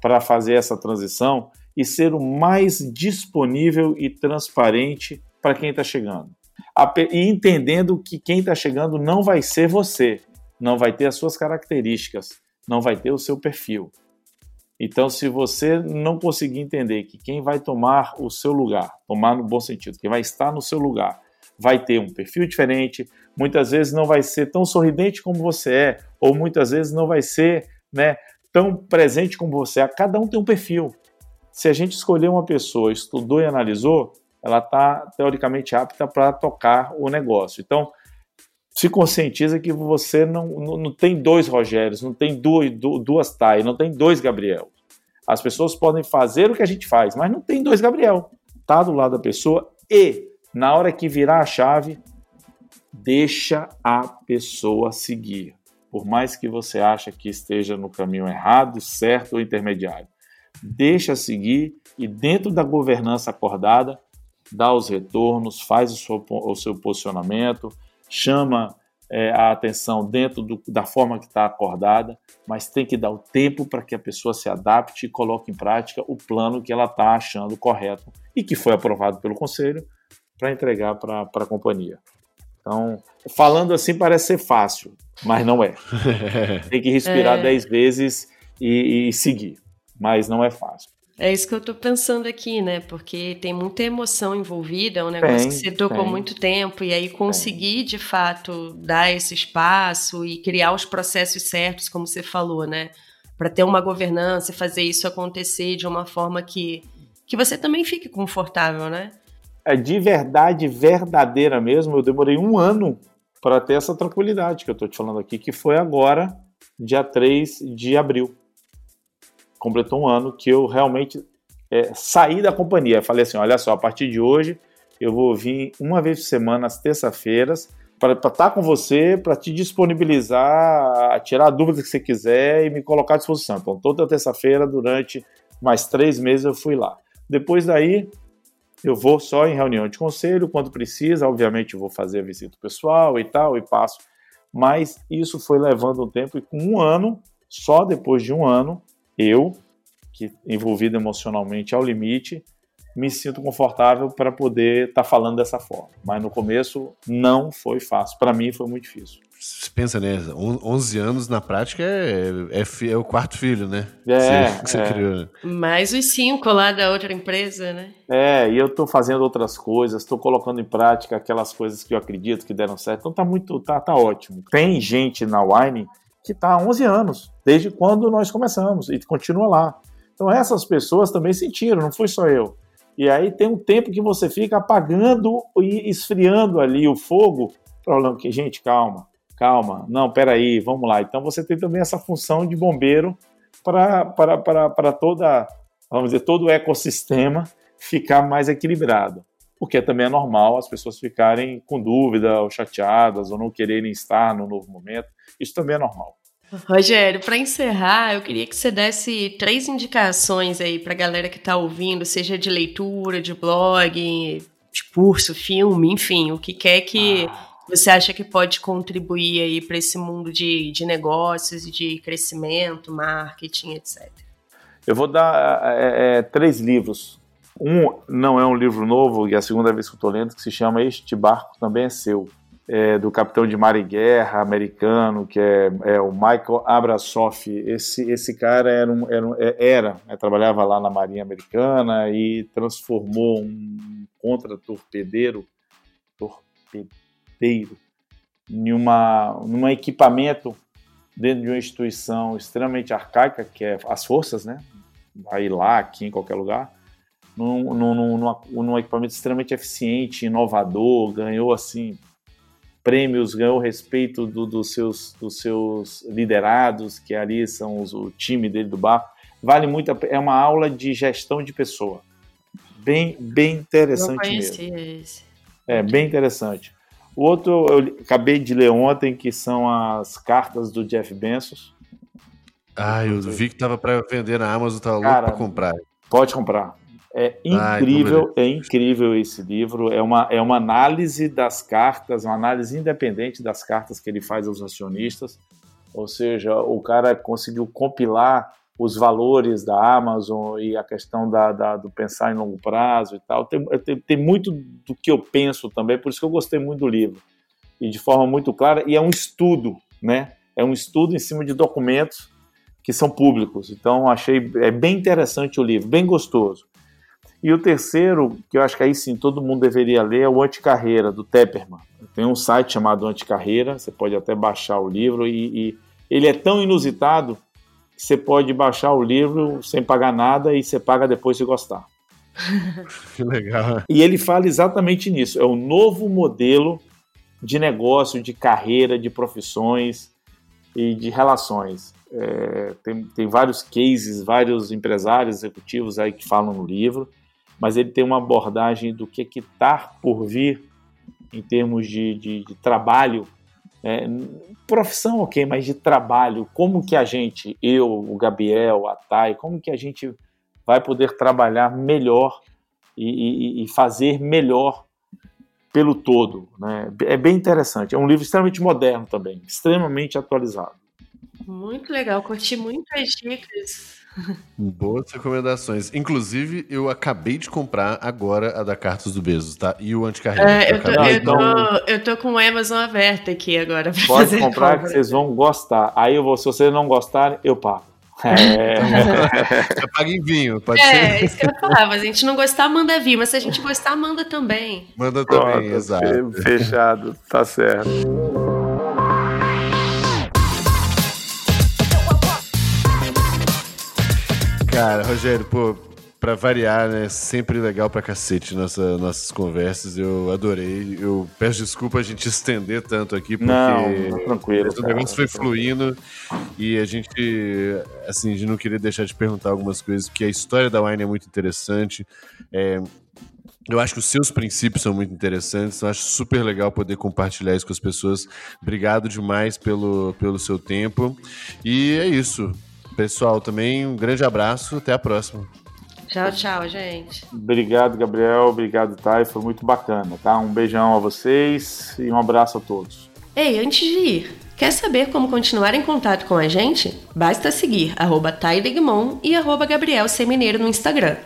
[SPEAKER 4] para fazer essa transição e ser o mais disponível e transparente para quem está chegando. E entendendo que quem está chegando não vai ser você, não vai ter as suas características, não vai ter o seu perfil. Então, se você não conseguir entender que quem vai tomar o seu lugar, tomar no bom sentido, quem vai estar no seu lugar, vai ter um perfil diferente, muitas vezes não vai ser tão sorridente como você é, ou muitas vezes não vai ser né, tão presente como você é. Cada um tem um perfil. Se a gente escolher uma pessoa, estudou e analisou, ela está teoricamente apta para tocar o negócio. Então, se conscientiza que você não, não, não tem dois Rogérios, não tem duas, duas Thay, não tem dois Gabriel. As pessoas podem fazer o que a gente faz, mas não tem dois Gabriel. Tá do lado da pessoa e, na hora que virar a chave, deixa a pessoa seguir. Por mais que você ache que esteja no caminho errado, certo ou intermediário. Deixa seguir e dentro da governança acordada, dá os retornos, faz o seu, o seu posicionamento, chama é, a atenção dentro do, da forma que está acordada, mas tem que dar o tempo para que a pessoa se adapte e coloque em prática o plano que ela está achando correto e que foi aprovado pelo conselho para entregar para a companhia. Então, falando assim parece ser fácil, mas não é. Tem que respirar é. dez vezes e, e seguir, mas não é fácil.
[SPEAKER 3] É isso que eu estou pensando aqui, né? Porque tem muita emoção envolvida, é um negócio tem, que você tocou tem. muito tempo, e aí conseguir tem. de fato dar esse espaço e criar os processos certos, como você falou, né? Para ter uma governança e fazer isso acontecer de uma forma que, que você também fique confortável, né?
[SPEAKER 4] É de verdade, verdadeira mesmo. Eu demorei um ano para ter essa tranquilidade que eu estou te falando aqui, que foi agora, dia 3 de abril completou um ano que eu realmente é, saí da companhia. Falei assim: olha só, a partir de hoje eu vou vir uma vez por semana, às terça-feiras, para estar tá com você, para te disponibilizar, tirar a dúvida que você quiser e me colocar à disposição. Então, toda terça-feira, durante mais três meses, eu fui lá. Depois daí, eu vou só em reunião de conselho, quando precisa, obviamente vou fazer a visita pessoal e tal, e passo. Mas isso foi levando um tempo, e com um ano, só depois de um ano, eu, que envolvido emocionalmente ao limite, me sinto confortável para poder estar tá falando dessa forma. Mas no começo não foi fácil. Para mim foi muito difícil.
[SPEAKER 2] Você pensa, né? 11 anos na prática é, é, é o quarto filho, né?
[SPEAKER 4] É.
[SPEAKER 2] Que você, é. criou. Né?
[SPEAKER 3] Mais os cinco lá da outra empresa, né?
[SPEAKER 4] É, e eu estou fazendo outras coisas, estou colocando em prática aquelas coisas que eu acredito que deram certo. Então tá muito, tá, tá ótimo. Tem gente na Wine que está há 11 anos, desde quando nós começamos, e continua lá. Então essas pessoas também sentiram, não foi só eu. E aí tem um tempo que você fica apagando e esfriando ali o fogo, falando que, gente, calma, calma, não, peraí, vamos lá. Então você tem também essa função de bombeiro para toda, vamos dizer, todo o ecossistema ficar mais equilibrado. Porque também é normal as pessoas ficarem com dúvida, ou chateadas, ou não quererem estar no novo momento. Isso também é normal.
[SPEAKER 3] Rogério, para encerrar, eu queria que você desse três indicações aí para a galera que está ouvindo, seja de leitura, de blog, de curso, filme, enfim, o que quer que ah. Você acha que pode contribuir aí para esse mundo de, de negócios de crescimento, marketing, etc.
[SPEAKER 4] Eu vou dar é, é, três livros. Um não é um livro novo, e é a segunda vez que eu estou lendo, que se chama Este Barco Também é Seu é, do capitão de mar e guerra americano, que é, é o Michael Abrasoff. Esse, esse cara era, um, era, é, era né, trabalhava lá na Marinha Americana e transformou um contra-torpedeiro torpedeiro em uma, num equipamento dentro de uma instituição extremamente arcaica, que é as forças, né? Vai lá, aqui, em qualquer lugar, num, num, num, num equipamento extremamente eficiente, inovador, ganhou assim prêmios, ganhou respeito do, dos, seus, dos seus liderados, que ali são os, o time dele do barco. Vale muito, a, é uma aula de gestão de pessoa. Bem, bem interessante mesmo. Esse. É, bem interessante. O outro eu acabei de ler ontem, que são as cartas do Jeff Bezos.
[SPEAKER 2] Ah, eu vi que tava para vender na Amazon, tava louco para comprar.
[SPEAKER 4] Pode comprar. É incrível, Ai, é incrível esse livro. É uma, é uma análise das cartas, uma análise independente das cartas que ele faz aos acionistas. Ou seja, o cara conseguiu compilar os valores da Amazon e a questão da, da, do pensar em longo prazo e tal. Tem, tem, tem, muito do que eu penso também, por isso que eu gostei muito do livro. E de forma muito clara, e é um estudo, né? É um estudo em cima de documentos que são públicos. Então, achei é bem interessante o livro, bem gostoso. E o terceiro, que eu acho que aí sim todo mundo deveria ler, é o Anticarreira, do Tepperman. Tem um site chamado Anticarreira, você pode até baixar o livro, e, e ele é tão inusitado você pode baixar o livro sem pagar nada e você paga depois se gostar.
[SPEAKER 2] que legal.
[SPEAKER 4] E ele fala exatamente nisso: é o novo modelo de negócio, de carreira, de profissões e de relações. É, tem, tem vários cases, vários empresários executivos aí que falam no livro mas ele tem uma abordagem do que está por vir em termos de, de, de trabalho, é, profissão ok, mas de trabalho, como que a gente, eu, o Gabriel, a Thay, como que a gente vai poder trabalhar melhor e, e, e fazer melhor pelo todo, né? É bem interessante. É um livro extremamente moderno também, extremamente atualizado.
[SPEAKER 3] Muito legal, curti muito as dicas.
[SPEAKER 2] Boas recomendações. Inclusive, eu acabei de comprar agora a da Cartas do Bezos, tá? E o anticarreira.
[SPEAKER 3] É, eu, tô, eu, tô, eu tô com o Amazon aberto aqui agora.
[SPEAKER 4] Pra Pode fazer comprar compra. que vocês vão gostar. Aí eu vou, se vocês não gostarem, eu pago. É.
[SPEAKER 2] eu pago em vinho, pode
[SPEAKER 3] é,
[SPEAKER 2] ser.
[SPEAKER 3] É, isso que eu falava. Se a gente não gostar, manda vinho. Mas se a gente gostar, manda também.
[SPEAKER 2] Manda também, Pronto, exato.
[SPEAKER 4] Fechado, tá certo.
[SPEAKER 2] Cara, Rogério, pô, pra variar, né? Sempre legal pra cacete nossa, nossas conversas. Eu adorei. Eu peço desculpa a gente estender tanto aqui, porque
[SPEAKER 4] não, tranquilo,
[SPEAKER 2] o negócio foi fluindo e a gente, assim, a gente não queria deixar de perguntar algumas coisas, porque a história da Wine é muito interessante. É, Eu acho que os seus princípios são muito interessantes. Eu acho super legal poder compartilhar isso com as pessoas. Obrigado demais pelo, pelo seu tempo. E é isso. Pessoal, também um grande abraço. Até a próxima.
[SPEAKER 3] Tchau, tchau, gente.
[SPEAKER 4] Obrigado, Gabriel. Obrigado, Thay. Foi muito bacana, tá? Um beijão a vocês e um abraço a todos.
[SPEAKER 3] Ei, antes de ir, quer saber como continuar em contato com a gente? Basta seguir arroba e arroba Gabriel Semineiro no Instagram.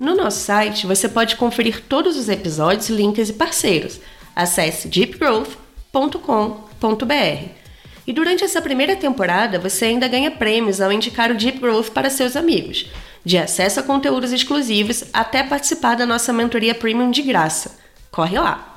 [SPEAKER 3] No nosso site, você pode conferir todos os episódios, links e parceiros. Acesse deepgrowth.com.br. E durante essa primeira temporada, você ainda ganha prêmios ao indicar o Deep Growth para seus amigos, de acesso a conteúdos exclusivos até participar da nossa mentoria premium de graça. Corre lá!